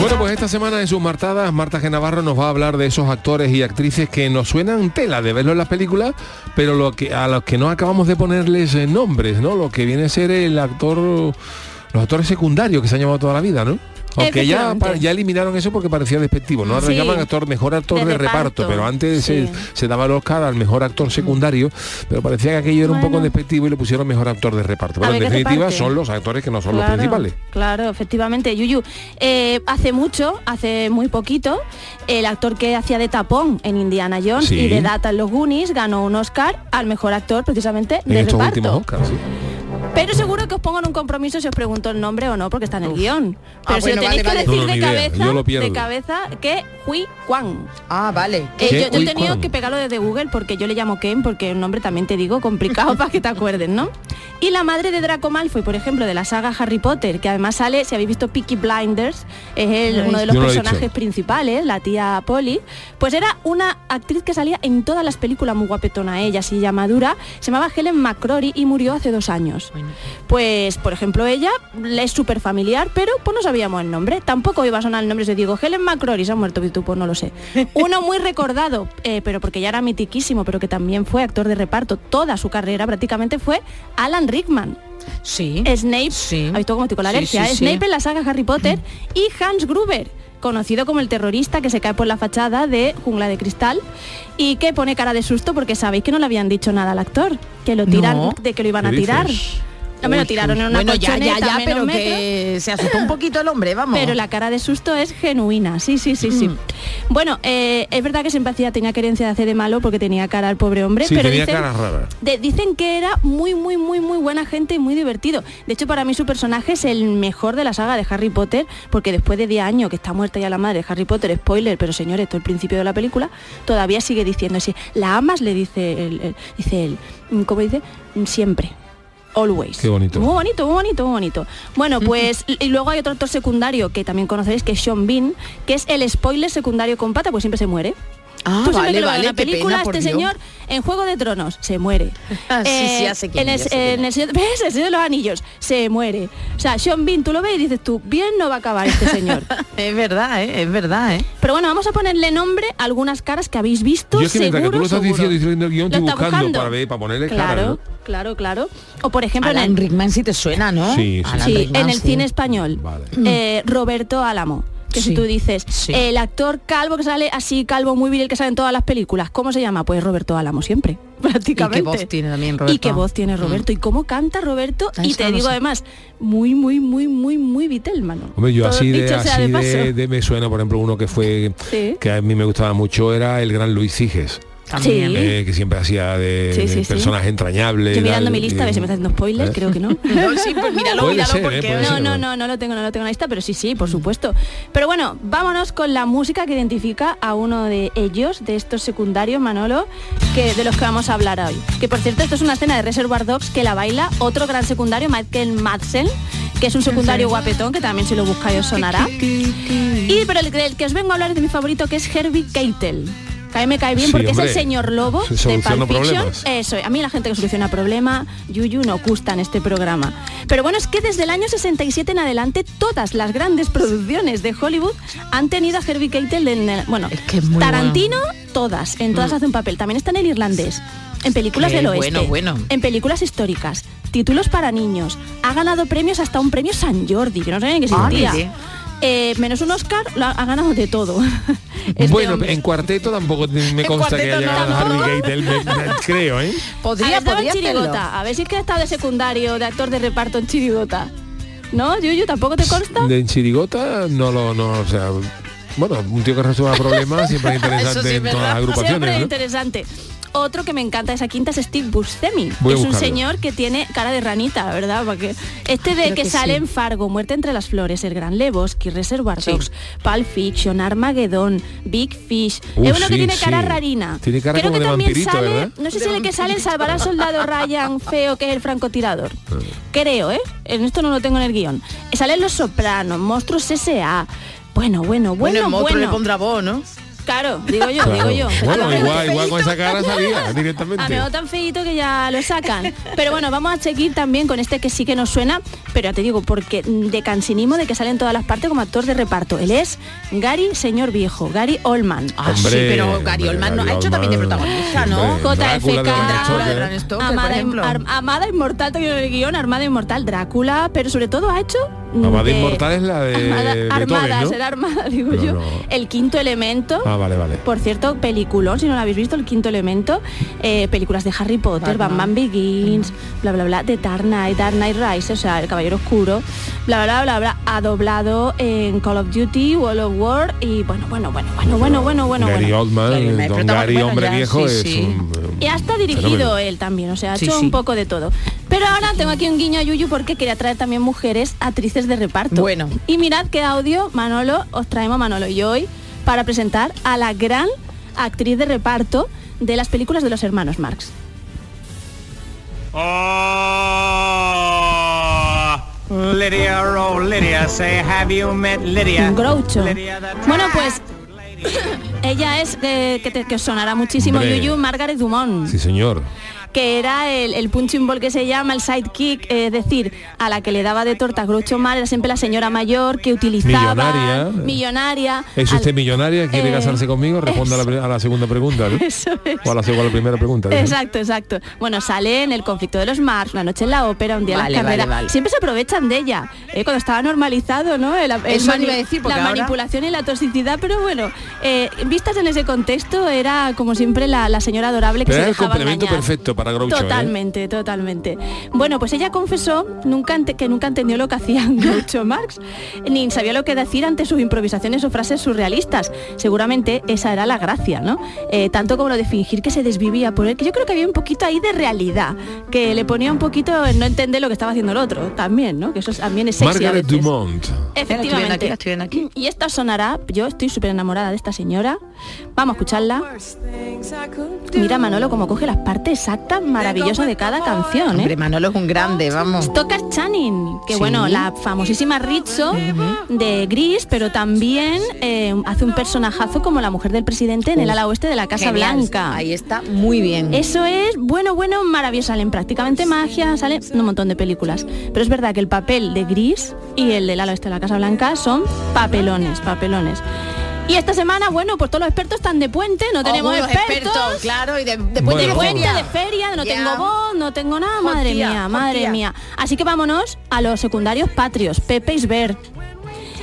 Bueno, pues esta semana en sus martadas, Marta G. Navarro nos va a hablar de esos actores y actrices que nos suenan tela de verlo en las películas, pero a los que no acabamos de ponerles eh, nombres, ¿no? Lo que viene a ser el actor, los actores secundarios que se han llamado toda la vida, ¿no? Aunque ya, ya eliminaron eso porque parecía despectivo, ¿no? Ahora llaman actor, mejor actor de, De reparto, reparto, pero antes sí. se, se daba el Oscar al mejor actor secundario, pero parecía que aquello era un poco despectivo y le pusieron mejor actor de reparto. Pero en definitiva son los actores que no son los principales. Claro, efectivamente, Yuyu. Eh, hace mucho, hace muy poquito, el actor que hacía de tapón en Indiana Jones Sí. y de Data en los Goonies ganó un Oscar al mejor actor precisamente En de estos reparto. últimos Oscars, sí. Pero seguro que os pongo en un compromiso si os pregunto el nombre o no, porque está en el guion. Pero Ah, si bueno, lo tenéis vale, que vale. decir No, no, de cabeza, de cabeza, que Hui Kwan. Ah, vale. Eh, yo, yo he tenido que pegarlo desde Google porque yo le llamo Ken porque un nombre también te digo complicado para que te acuerden, ¿no? Y la madre de Draco Malfoy, por ejemplo, de la saga Harry Potter, que además sale, si habéis visto Peaky Blinders, es el- uno de los no lo personajes principales, la tía Polly, pues era una actriz que salía en todas las películas, muy guapetona ella, así ya madura, se llamaba Helen McCrory y murió hace dos años. Pues, por ejemplo, ella le es súper familiar, pero pues no sabíamos el nombre. Tampoco iba a sonar el nombre os digo Helen McCrory, se ha muerto, pues no lo sé. Uno muy recordado, eh, pero porque ya era mitiquísimo, pero que también fue actor de reparto, toda su carrera prácticamente fue Alan Rickman. Sí. Snape, ¿habéis visto cómo estoy con la Sí, alergia? sí, sí. Snape en la saga Harry Potter y Hans Gruber, conocido como el terrorista que se cae por la fachada de Jungla de Cristal y que pone cara de susto porque sabéis que no le habían dicho nada al actor, que lo tiran, No. de que lo iban a ¿Qué tirar. dices? No me lo tiraron en una Bueno, ya, ya, ya, pero metro. que se asustó un poquito el hombre, vamos. Pero la cara de susto es genuina, sí, sí, sí, sí. Mm. Bueno, eh, es verdad que siempre hacía, tenía querencia de hacer de malo porque tenía cara al pobre hombre, Sí, pero tenía dicen, cara rara. de- dicen que era muy, muy, muy, muy buena gente y muy divertido. De hecho, para mí su personaje es el mejor de la saga de Harry Potter, porque después de 10 años que está muerta ya la madre de Harry Potter, spoiler, pero señores, esto es el principio de la película, todavía sigue diciendo así, la amas, le dice él, dice él, ¿cómo dice? Siempre. Always. Qué bonito. Muy bonito, muy bonito, muy bonito. Bueno, pues y luego hay otro actor secundario que también conoceréis, que es Sean Bean, que es el spoiler secundario con pata, pues siempre se muere. Ah, Tú siempre vale, que en vale, la qué película, pena, este Dios. señor en Juego de Tronos se muere. Ah, sí, sí, en el, en el Señor- ¿ves? El Señor de los Anillos se muere. O sea, Sean Bean, tú lo ves y dices tú, bien no va a acabar este señor. es verdad, ¿eh? es verdad, ¿eh? Pero bueno, vamos a ponerle nombre a algunas caras que habéis visto. Yo es que mientras que tú seguro, lo estás seguro. diciendo leyendo el guion, Lo estoy buscando, buscando. para ver, para ponerle Claro, cara, ¿no? claro, claro. O por ejemplo, en Alan el, Rickman sí te suena, ¿no? Sí, sí, sí, Rickman, en el sí. cine español, Vale. eh, Roberto Álamo, Que si tú dices, sí. el actor calvo que sale así, calvo muy viril que sale en todas las películas, ¿cómo se llama? Pues Roberto Álamo siempre, prácticamente. ¿Y qué voz tiene también Roberto? Y qué voz tiene Roberto. Y cómo canta Roberto. Ah, y te no digo sé. además, muy, muy, muy, muy, muy Vitelman. Hombre, yo Todo así, de, así de paso. de, de- me suena, por ejemplo, uno que fue Sí. que a mí me gustaba mucho era el gran Luis Ciges. También. Eh, que siempre hacía de, Sí, de sí, sí. personaje entrañable. Estoy mirando tal, mi lista a ver si me está haciendo spoiler, ¿Eh? creo que no. No, sí, pues míralo, Puede míralo ser, ¿eh? porque... No, ser. no, no, no lo tengo, no lo tengo en la lista, pero sí, sí, por supuesto. Pero bueno, vámonos con la música que identifica a uno de ellos, de estos secundarios, Manolo, que de los que vamos a hablar hoy. Que por cierto, esto es una escena de Reservoir Dogs que la baila otro gran secundario, Michael Madsen, que es un secundario guapetón, que también si lo buscáis os sonará. Y pero el, el que os vengo a hablar es de mi favorito, que es Herbie Keitel. Mí me cae bien Sí, porque es hombre. el señor lobo Se de Pulp Fiction. Eso, a mí la gente que soluciona problemas, Yuyu no gusta en este programa. Pero bueno, es que desde el año 67 en adelante todas las grandes producciones de Hollywood han tenido a Herbie Keitel en el- bueno, muy Tarantino todas, en todas hace un papel. También está en el irlandés. En películas Qué del oeste, bueno, bueno. en películas históricas, títulos para niños, ha ganado premios hasta un premio San Jordi, que no sabía ni que Ah, sí. Eh, menos un Oscar, lo ha, ha ganado de todo. Este bueno, hombre. en cuarteto tampoco me consta que haya no, llegado a tampoco. Harvey Keitel, me- me- creo, ¿eh? Podría, podría en. Chirigota. A ver si es que ha estado de secundario, de actor de reparto en Chirigota. ¿No, Yuyu? ¿Tampoco te consta? De en Chirigota no lo, no, o sea, bueno, un tío que resuelva problemas siempre es interesante sí es en todas verdad. las Siempre ¿no? interesante. Otro que me encanta de esa quinta es Steve Buscemi. Voy a es un señor que tiene cara de ranita, ¿verdad? Porque este de Creo que, que sale sí. en Fargo, Muerte entre las flores, El Gran Lebowski, Reservoir Dogs, Pulp Fiction, Armageddon, Big Fish. Uh, es uno que sí, tiene cara sí. rarina. Tiene cara Creo como que de también vampirito, sale, ¿verdad? no sé si el que sale en Salvar al Soldado Ryan feo, que es el francotirador. Creo, ¿eh? En esto no lo tengo en el guion. Sale en Los Sopranos, Monstruos S.A. Bueno, bueno, Bueno, bueno, le bueno. pondrá voz, ¿no? Claro, digo yo, Claro. digo yo. Bueno, A igual, igual con esa cara salía a directamente. mejor tan feito que ya lo sacan. Pero bueno, vamos a seguir también con este que sí que nos suena, pero ya te digo, porque de cansinismo de que sale en todas las partes como actor de reparto. Él es Gary Señor Viejo, Gary Oldman. Ah, sí, Hombre, pero Gary hombre, Oldman no- Gary ha hecho también de protagonista, ¿no? JFK, Amada, Inmortal, el guion, Armada Inmortal, Drácula, pero sobre todo ha hecho... mm, Amada de- Inmortal es la de Armada, Beethoven, Armada, ¿no? será Armada, digo No, yo. no. El quinto elemento. Ah, vale, vale. Por cierto, peliculón, si no lo habéis visto, el quinto elemento, eh, películas de Harry Potter, Batman Begins, bla bla bla, de Dark Knight, Dark Knight Rise, o sea, el Caballero Oscuro, bla bla bla bla, ha doblado en Call of Duty, World of War y bueno, bueno, bueno, bueno, bueno, bueno, bueno, Gary bueno. Oldman, Gary Oldman, don Gary bueno, hombre ya, viejo sí, es sí. un, Y hasta dirigido fenómeno. él también, o sea, ha Sí, hecho sí. un poco de todo. Pero ahora tengo aquí un guiño a Yuyu porque quería traer también mujeres actrices de reparto. Bueno. Y mirad qué audio, Manolo, os traemos Manolo y yo hoy para presentar a la gran actriz de reparto de las películas de los hermanos Marx. Oh, Lydia, oh Lydia, say, have you met Lydia? Groucho. Lydia, Bueno, pues ella es, eh, que, te, que os sonará muchísimo, Hombre. Yuyu, Margaret Dumont. Sí, señor. Que era el, el punching ball que se llama, el sidekick, es decir, a la que le daba de torta Groucho Mar, era siempre la señora mayor que utilizaba... Millonaria. Millonaria. ¿Es al- usted millonaria? ¿Quiere eh, casarse conmigo? Responda a la, a la segunda pregunta, ¿no? Eso es. O a la, o a la primera pregunta. ¿no? Exacto, exacto. Bueno, sale en el conflicto de los Marx, una noche en la ópera, un día en Vale, las carreras. vale, vale. Siempre se aprovechan de ella. eh, cuando estaba normalizado, ¿no? El, el Eso mani- iba a decir, la ahora- manipulación y la toxicidad, pero bueno, eh, vistas en ese contexto, era como siempre la, la señora adorable que Pero se era el dejaba complemento engañar. perfecto para Groucho, ¿eh? Totalmente, totalmente. Bueno, pues ella confesó nunca ente- que nunca entendió lo que hacía Groucho Marx, ni sabía lo que decir ante sus improvisaciones o frases surrealistas. Seguramente esa era la gracia, ¿no? Eh, tanto como lo de fingir que se desvivía por él, que yo creo que había un poquito ahí de realidad, que le ponía un poquito en no entender lo que estaba haciendo el otro, también, ¿no? Que eso es- también es sexy Margaret. Dumont. Efectivamente. Aquí, Y esta sonará, yo estoy súper enamorada de esta señora. Vamos a escucharla. Mira Manolo cómo coge las partes exactas maravillosas de cada canción, ¿eh? Hombre, Manolo es un grande, vamos. Toca Channing, que Sí. bueno, la famosísima Rizzo de Gris, pero también eh, hace un personajazo como la mujer del presidente en el ala oeste de la Casa Genial. Blanca. Ahí está, muy bien. Eso es bueno, bueno, maravilloso. Salen prácticamente magia, salen un montón de películas. Pero es verdad que el papel de Gris y el del ala oeste de la Casa Blanca son papelones, papelones. Y esta semana, bueno, pues todos los expertos están de puente, no tenemos Algunos expertos. claro, y de, puente de puente, feria. de feria, no tengo voz, no tengo nada, madre mía, madre mía. Así que vámonos a los secundarios patrios, Pepe Isber.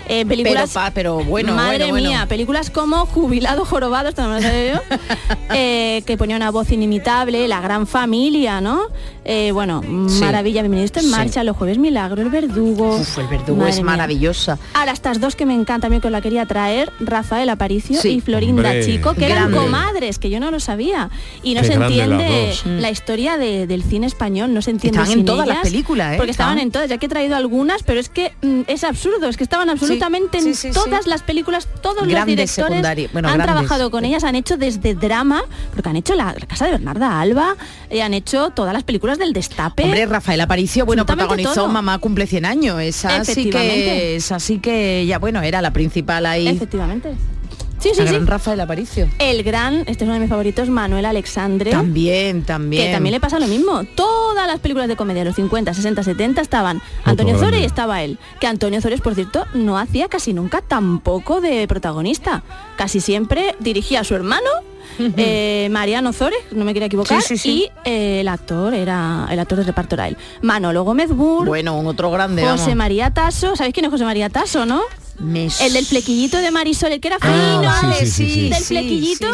Eh, películas, Pero, pa- pero bueno, madre bueno, bueno. mía, películas como Jubilado Jorobado, esto no yo, eh, que ponía una voz inimitable, La Gran Familia, ¿no? Eh, bueno, Sí. maravilla, bienvenido en Sí. marcha, Los Jueves Milagro, El Verdugo. Uf, el verdugo Madre es mía. maravillosa. Ahora, estas dos que me encantan también que os la quería traer, Rafael Aparicio Sí. y Florinda Hombre, Chico, que eran grande. comadres, que yo no lo sabía. Y no Qué se las entiende la historia de- del cine español, no se entiende Estaban en sin todas las ellas, películas, ¿eh? Porque estaban Estaban- en todas, ya que he traído algunas, pero es que mm, es absurdo, es que estaban absolutamente sí, en sí, sí. todas las películas, todos los Grandes directores secundari- bueno, han grandes. trabajado con ellas, han hecho desde drama, porque han hecho la, la casa de Bernarda Alba, y han hecho todas las películas del Destape. Hombre, Rafael Aparicio, bueno, Absolutamente protagonizó todo. Mamá cumple 100 años. Esa sí que, esa sí que ya, bueno, era la principal ahí. Efectivamente. Sí, sí, La sí. gran Rafael Aparicio. El gran, este es uno de mis favoritos, Manuel Alexandre. También, también. Que también le pasa lo mismo. Todas las películas de comedia de los 50, 60, 70 estaban Antonio Otro Zores y estaba él. Que Antonio Zores, por cierto, no hacía casi nunca tampoco de protagonista. Casi siempre dirigía a su hermano, eh, Mariano Zores, no me quería equivocar, Sí, sí, sí. y eh, el actor era el actor de reparto era él. Manolo Gómez Burr, Bueno, un otro grande, José vamos. María Tasso, ¿sabéis quién es José María Tasso, no? Me El del flequillito de Marisol, el que era fino, Ah, sí, vale, sí, sí, del flequillito,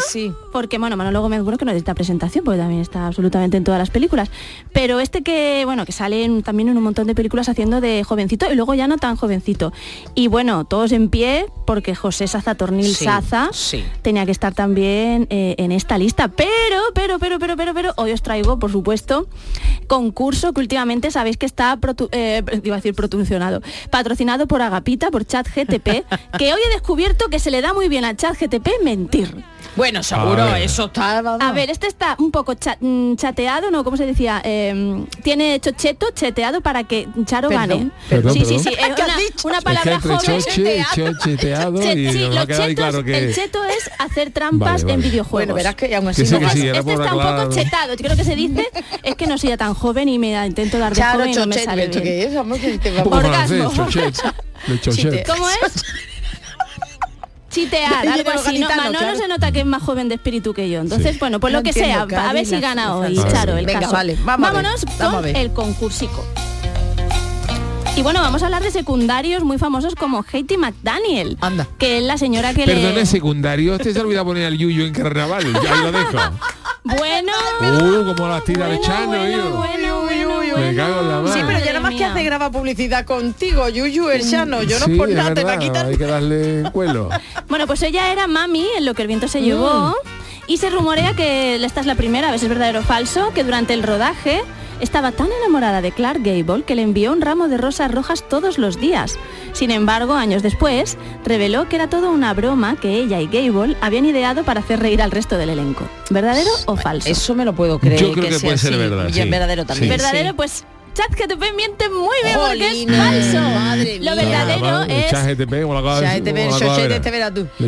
porque bueno, Manolo Gómez Burro que no necesita presentación, porque también está absolutamente en todas las películas. Pero este que, bueno, que sale en- también en un montón de películas haciendo de jovencito y luego ya no tan jovencito. Y bueno, todos en pie, porque José Saza Tornil Saza tenía que estar también eh, en esta lista. Pero, pero, pero, pero, pero, pero, hoy os traigo, por supuesto, concurso que últimamente sabéis que está, protu- eh, iba a decir patrocinado por Agapita, por Que hoy he descubierto que se le da muy bien a ChatGTP mentir. Bueno, seguro, A ver. eso está. A ver, este está un poco cha- mm, chateado, ¿no? ¿Cómo se decía? Eh, tiene chocheto, cheteado para que Charo Perdón, gane. perdón, sí, sí, perdón. sí, es ¿Qué has una, Es que palabra joven. choche, chocheteado Che- y sí, nos chetos, claro que... el cheto es hacer trampas Vale, vale. en videojuegos. Bueno, verás que aún así Que sí, no que pasa. sí, era este está un poco chetado, creo que se dice, es que no soy ya tan joven y me intento dar de Charo, joven y no me chochet, sale ¿esto bien. qué es? Vamos, que te Un vamos. poco Orgasmo. ¿Cómo es? Chitear, algo así. No, Manolo claro. se nota que es más joven de espíritu que yo. Entonces, Sí. bueno, pues No lo que entiendo, sea, a ver si gana hoy. Charo, el Venga, caso. vale, vamos Vámonos vamos con ver. el concursico. Y bueno, vamos a hablar de secundarios muy famosos como Haiti McDaniel, Anda. que es la señora que Perdone, le... secundario, usted se olvida poner al yuyu en carnaval. Ahí lo dejo. Bueno, Uh, como las tiras de bueno, Chano, bueno, yo. bueno, bueno, Me bueno. cago en la Sí, madre. pero ya nada más que hace graba publicidad contigo, Yuyu, el Shano. Yo no Sí, por nada te va a quitar. Hay que darle cuelo. Bueno, pues ella era mami en lo que el viento se llevó y se rumorea que esta es la primera, a ver si es verdadero o falso, que durante el rodaje estaba tan enamorada de Clark Gable que le envió un ramo de rosas rojas todos los días. Sin embargo, años después, reveló que era todo una broma que ella y Gable habían ideado para hacer reír al resto del elenco. ¿Verdadero o falso? Eso me lo puedo creer. Yo creo que puede ser así. verdad, Y sí. es verdadero también. Sí. verdadero, sí. pues ChatGTP miente muy bien porque es falso. madre Lo verdadero el es como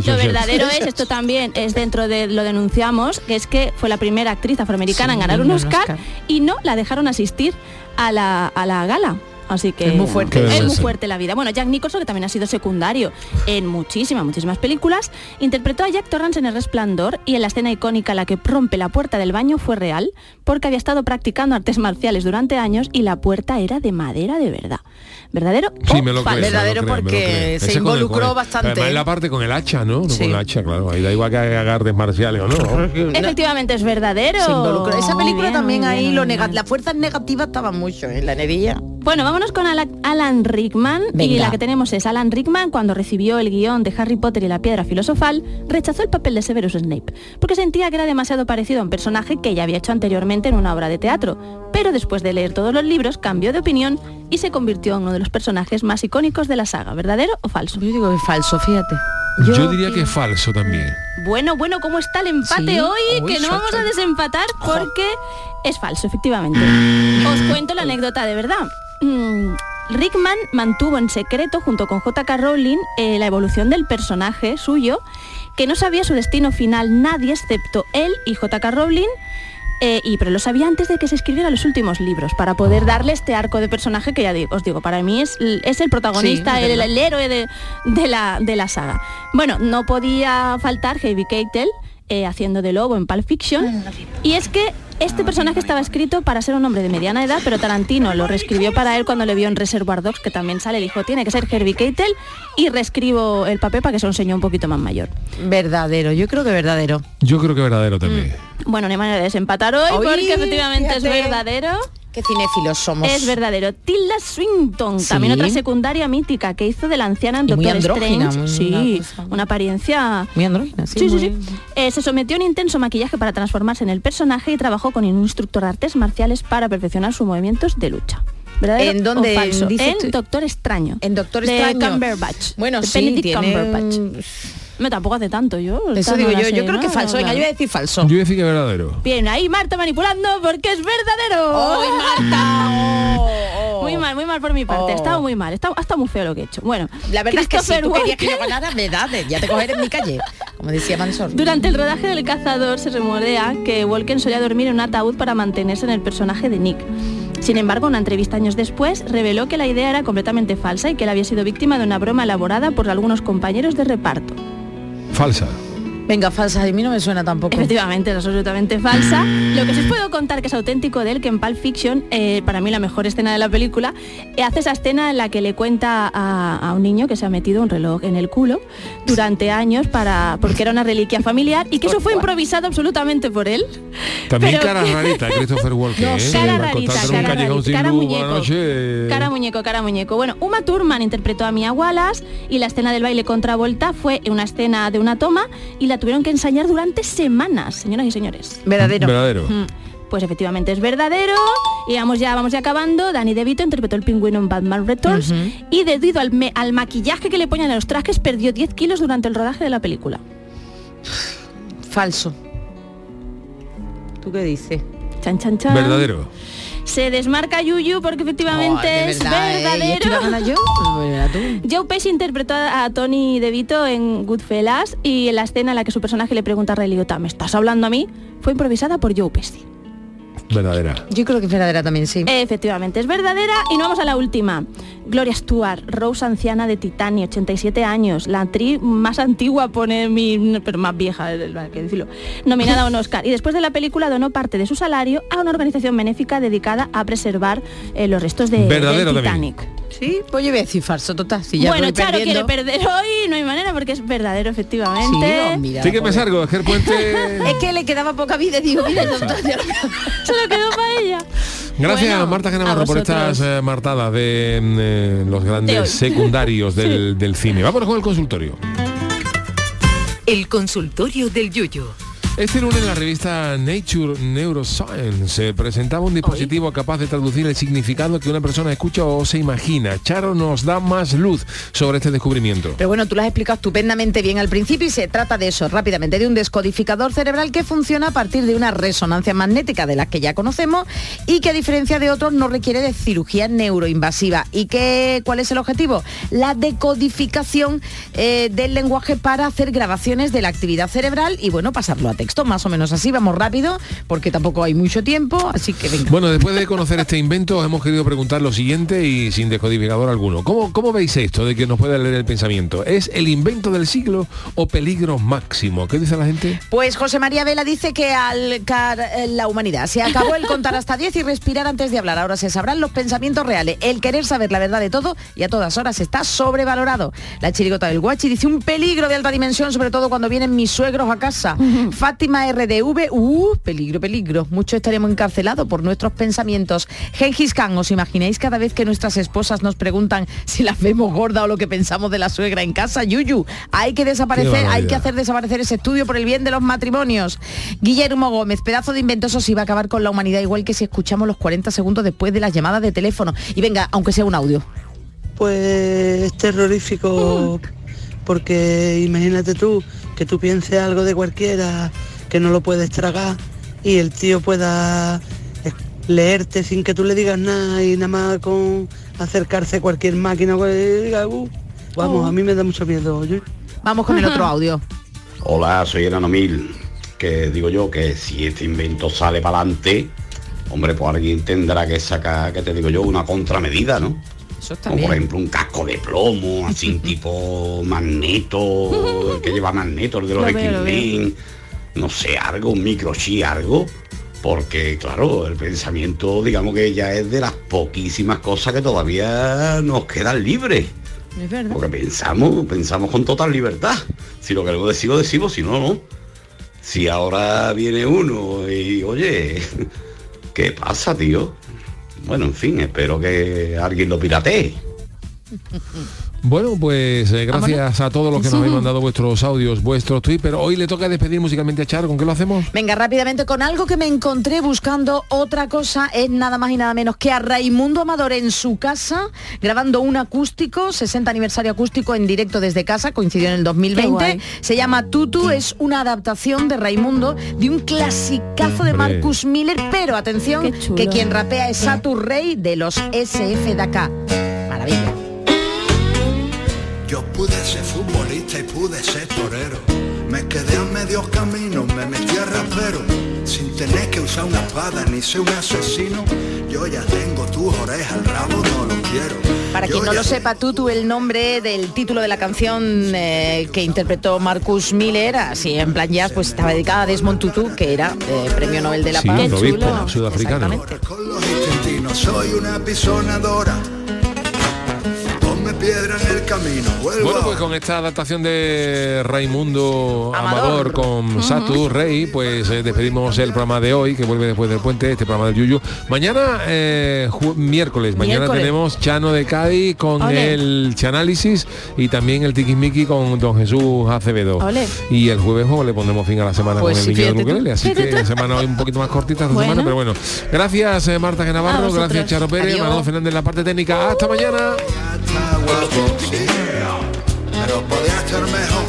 Lo verdadero es, esto también es dentro de lo denunciamos, que es que fue la primera actriz afroamericana Sí, en ganar un un Oscar, Oscar. y no la dejaron asistir a la, a la gala. Así que Es muy fuerte. Es muy fuerte la vida. Bueno, Jack Nicholson, que también ha sido secundario en muchísimas, muchísimas películas, interpretó a Jack Torrance en El Resplandor y en la escena icónica la que rompe la puerta del baño fue real, porque había estado practicando artes marciales durante años y la puerta era de madera de verdad. ¿Verdadero? Sí, o me lo falso? creo. Verdadero me lo creo, me lo porque creo. se Ese con el- involucró con el- bastante. Además, en la parte con el hacha, ¿no? No Sí. Con el hacha, claro. Ahí da igual que haga artes marciales o no. Efectivamente es verdadero. Se involucró. Esa película bien, también ahí bien, lo nega- bien. las fuerzas negativas estaban mucho en la nerilla. Bueno, vámonos con Ala- Alan Rickman y la que tenemos es Alan Rickman cuando recibió el guion de Harry Potter y la piedra filosofal, rechazó el papel de Severus Snape, porque sentía que era demasiado parecido a un personaje que ya había hecho anteriormente en una obra de teatro. Pero después de leer todos los libros, cambió de opinión y se convirtió en uno de los personajes más icónicos de la saga. ¿Verdadero o falso? Yo digo que es falso, fíjate. Yo, diría que es falso también. Bueno, bueno, ¿cómo está el empate Sí. hoy? Uy, que no vamos a desempatar porque es falso, efectivamente. Os cuento la anécdota de verdad. Mm, Rickman mantuvo en secreto junto con J.K. Rowling eh, la evolución del personaje suyo, que no sabía su destino final nadie excepto él y J.K. Rowling. Eh, y pero lo sabía antes de que se escribieran los últimos libros para poder darle este arco de personaje que ya digo, os digo para mí es, es el protagonista Sí, el, el héroe de, de la, de la saga. Bueno no podía faltar Heavy Keitel eh, haciendo de lobo en Pulp Fiction. Y es que Este personaje estaba escrito para ser un hombre de mediana edad, pero Tarantino lo reescribió para él cuando le vio en Reservoir Dogs, que también sale, dijo, tiene que ser Herbie Keitel, y reescribo el papel para que sea un señor un poquito más mayor. Verdadero, yo creo que verdadero. Yo creo que verdadero también. Bueno, no hay manera de desempatar hoy, Oye, porque efectivamente es verdadero. Qué cinéfilos somos. Es verdadero. Tilda Swinton, Sí. también otra secundaria mítica que hizo de la anciana en Doctor Strange. muy- sí, una apariencia Muy andrógina, sí. Sí, sí, muy- sí. Eh, se sometió a un intenso maquillaje para transformarse en el personaje y trabajó con un instructor de artes marciales para perfeccionar sus movimientos de lucha. ¿Verdadero ¿En dónde En tú? Doctor Extraño. En Doctor de Extraño. Cumberbatch. Bueno, de sí, Benedict tiene- Cumberbatch. Me tampoco hace tanto yo. Eso digo yo, sé, yo creo ¿no? que falso. Venga, yo voy a decir falso. Yo voy a decir que verdadero. Bien, ahí Marta manipulando porque es verdadero. ¡Ay, Marta! Oh, oh. Muy mal, muy mal por mi parte. Oh. Ha estado muy mal. Está, ha estado muy feo lo que he hecho. Bueno, La verdad es que si tú querías que yo ganara, me da, ya te cogeré en mi calle, como decía Mansor. Durante el rodaje del cazador se remorea que Walken solía dormir en un ataúd para mantenerse en el personaje de Nick. Sin embargo, una entrevista años después reveló que la idea era completamente falsa y que él había sido víctima de una broma elaborada por algunos compañeros de reparto. Falsa. Venga, falsa, a mí no me suena tampoco. Efectivamente, es absolutamente falsa. Lo que sí os puedo contar que es auténtico de él, que en Pulp Fiction, eh, para mí la mejor escena de la película, eh, hace esa escena en la que le cuenta a, a un niño que se ha metido un reloj en el culo durante años para porque era una reliquia familiar y que eso fue improvisado absolutamente por él. También Pero cara rarita, Christopher Walken. No, ¿eh? cara rarita, cara rarita, cara luz, muñeco. Cara muñeco, cara muñeco. Bueno, Uma Thurman interpretó a Mia Wallace y la escena del baile contra Volta fue una escena de una toma y la tuvieron que ensayar durante semanas, señoras y señores. Verdadero. Verdadero. Mm, Pues efectivamente es verdadero. Y vamos ya, vamos ya acabando. Danny DeVito interpretó el pingüino en Batman Returns y debido al, me- al maquillaje que le ponían a los trajes perdió 10 kilos durante el rodaje de la película. Falso. ¿Tú qué dices? Chan, chan, chan. Verdadero. Se desmarca Yuyu porque efectivamente Oh, es verdad, ¿eh? ¿Y verdadero. yo? Pues. Joe Pesci interpretó a Tony DeVito en Goodfellas y en la escena en la que su personaje le pregunta a Ray Liotta, ¿me estás hablando a mí? Fue improvisada por Joe Pesci. Verdadera. Yo creo que es verdadera también, sí. Efectivamente, es verdadera. Y nos vamos a la última. Gloria Stewart, Rose anciana de Titanic, 87 años, la actriz más antigua, pone mi, pero más vieja, hay que decirlo, nominada a un Oscar. Y después de la película donó parte de su salario a una organización benéfica dedicada a preservar eh, los restos de, Verdadero del también. Titanic. Sí, pues yo voy a decir falso, total. Si ya bueno, Charo quiere perder hoy, no hay manera porque es verdadero, efectivamente. Sí, oh, mira, Sí que me salgo, es que el puente... Es que le quedaba poca vida, digo, mira, lo quedó para ella. Gracias Bueno, Marta a Genavarro por estas eh, martadas de mm, eh, los De grandes secundarios del, del cine. Vámonos con el consultorio. El consultorio del Yuyo. Este lunes la revista Nature Neuroscience eh, presentaba un dispositivo capaz de traducir el significado que una persona escucha o se imagina. Charo nos da más luz sobre este descubrimiento. Pero bueno, tú lo has explicado estupendamente bien al principio y se trata de eso, rápidamente, de un descodificador cerebral que funciona a partir de una resonancia magnética de las que ya conocemos y que a diferencia de otros no requiere de cirugía neuroinvasiva. ¿Y qué, cuál es el objetivo? La decodificación eh, del lenguaje para hacer grabaciones de la actividad cerebral y bueno, pasarlo a texto, más o menos así, vamos rápido, porque tampoco hay mucho tiempo, así que venga. Bueno, después de conocer este invento, os hemos querido preguntar lo siguiente y sin descodificador alguno. ¿Cómo, ¿Cómo veis esto de que nos puede leer el pensamiento? ¿Es el invento del siglo o peligro máximo? ¿Qué dice la gente? Pues José María Vela dice que al car- eh, la humanidad se acabó el contar hasta 10 y respirar antes de hablar. Ahora se sabrán los pensamientos reales. El querer saber la verdad de todo y a todas horas está sobrevalorado. La chirigota del guachi dice un peligro de alta dimensión, sobre todo cuando vienen mis suegros a casa. Fátima RDV, uh, peligro, peligro. Muchos estaremos encarcelados por nuestros pensamientos. Gengis Khan, ¿os imagináis cada vez que nuestras esposas nos preguntan si las vemos gorda o lo que pensamos de la suegra en casa? Yuyu, hay que desaparecer, hay que hacer desaparecer ese estudio por el bien de los matrimonios. Guillermo Gómez, pedazo de inventoso si va a acabar con la humanidad igual que si escuchamos los 40 segundos después de las llamadas de teléfono. Y venga, aunque sea un audio. Pues es terrorífico porque imagínate tú que tú pienses algo de cualquiera que no lo puedes tragar y el tío pueda leerte sin que tú le digas nada y nada más con acercarse a cualquier máquina diga, "Uh". vamos, Oh. a mí me da mucho miedo. Yo- Vamos con el otro audio. Hola, soy Enano Mil, que digo yo que si este invento sale para adelante, hombre, pues alguien tendrá que sacar, que te digo yo, una contramedida, ¿no? Eso Como por ejemplo un casco de plomo, así tipo magneto, que lleva magneto, el de los X-Men, no sé, algo, un microchip, algo, Porque, claro, el pensamiento, digamos que ya es de las poquísimas cosas que todavía nos quedan libres. Es verdad. Porque pensamos, pensamos con total libertad. Si lo queremos decir, lo decimos, si no, no. Si ahora viene uno y, oye, ¿qué pasa, tío? Bueno, en fin, espero que alguien lo piratee. Bueno, pues eh, gracias a todos los que nos habéis mandado vuestros audios, vuestros tweets, pero hoy le toca despedir musicalmente a Charo, ¿con qué lo hacemos? Venga, rápidamente con algo que me encontré buscando otra cosa, es nada más y nada menos que a Raimundo Amador en su casa, grabando un acústico, 60 aniversario acústico en directo desde casa, coincidió en el Qué 2020. guay. Se llama Tutu, es una adaptación de Raimundo de un clasicazo de. Marcus Miller, pero atención, que quien rapea es Satu Rey de los SF de acá. Maravilla. Yo pude ser futbolista y pude ser torero. Me quedé a medios caminos, me metí a rapero. Sin tener que usar una espada ni ser un asesino. Yo ya tengo tus orejas, el rabo no lo quiero. Para Yo quien no lo sepa, Tutu, el nombre del título de la canción eh, que interpretó Marcus Miller, así en plan jazz, pues estaba dedicada a Desmond Tutu, que era eh, Premio Nobel de la Sí, Paz. el obispo sudafricano. Con los intestinos soy una pisonadora. Piedra en el camino, vuelvo Bueno, pues con esta adaptación de Raimundo Amador, Amador. con Satu Rey, pues eh, despedimos el programa de hoy, que vuelve después del puente, este programa del Yuyu. Mañana, eh, miércoles, mañana Miércoles. tenemos Chano de Cádiz con el Chanálisis y también el Tiquismiqui con Don Jesús Acevedo. Y el jueves le pondremos fin a la semana Pues con el niño tú. ukelele, así que tú. semana hoy un poquito más cortita esta Bueno. semana, pero bueno. Gracias eh, Marta Genavarro, gracias Charo Pérez. Manolo Fernández en la parte técnica. Hasta mañana. Pero podía estar mejor.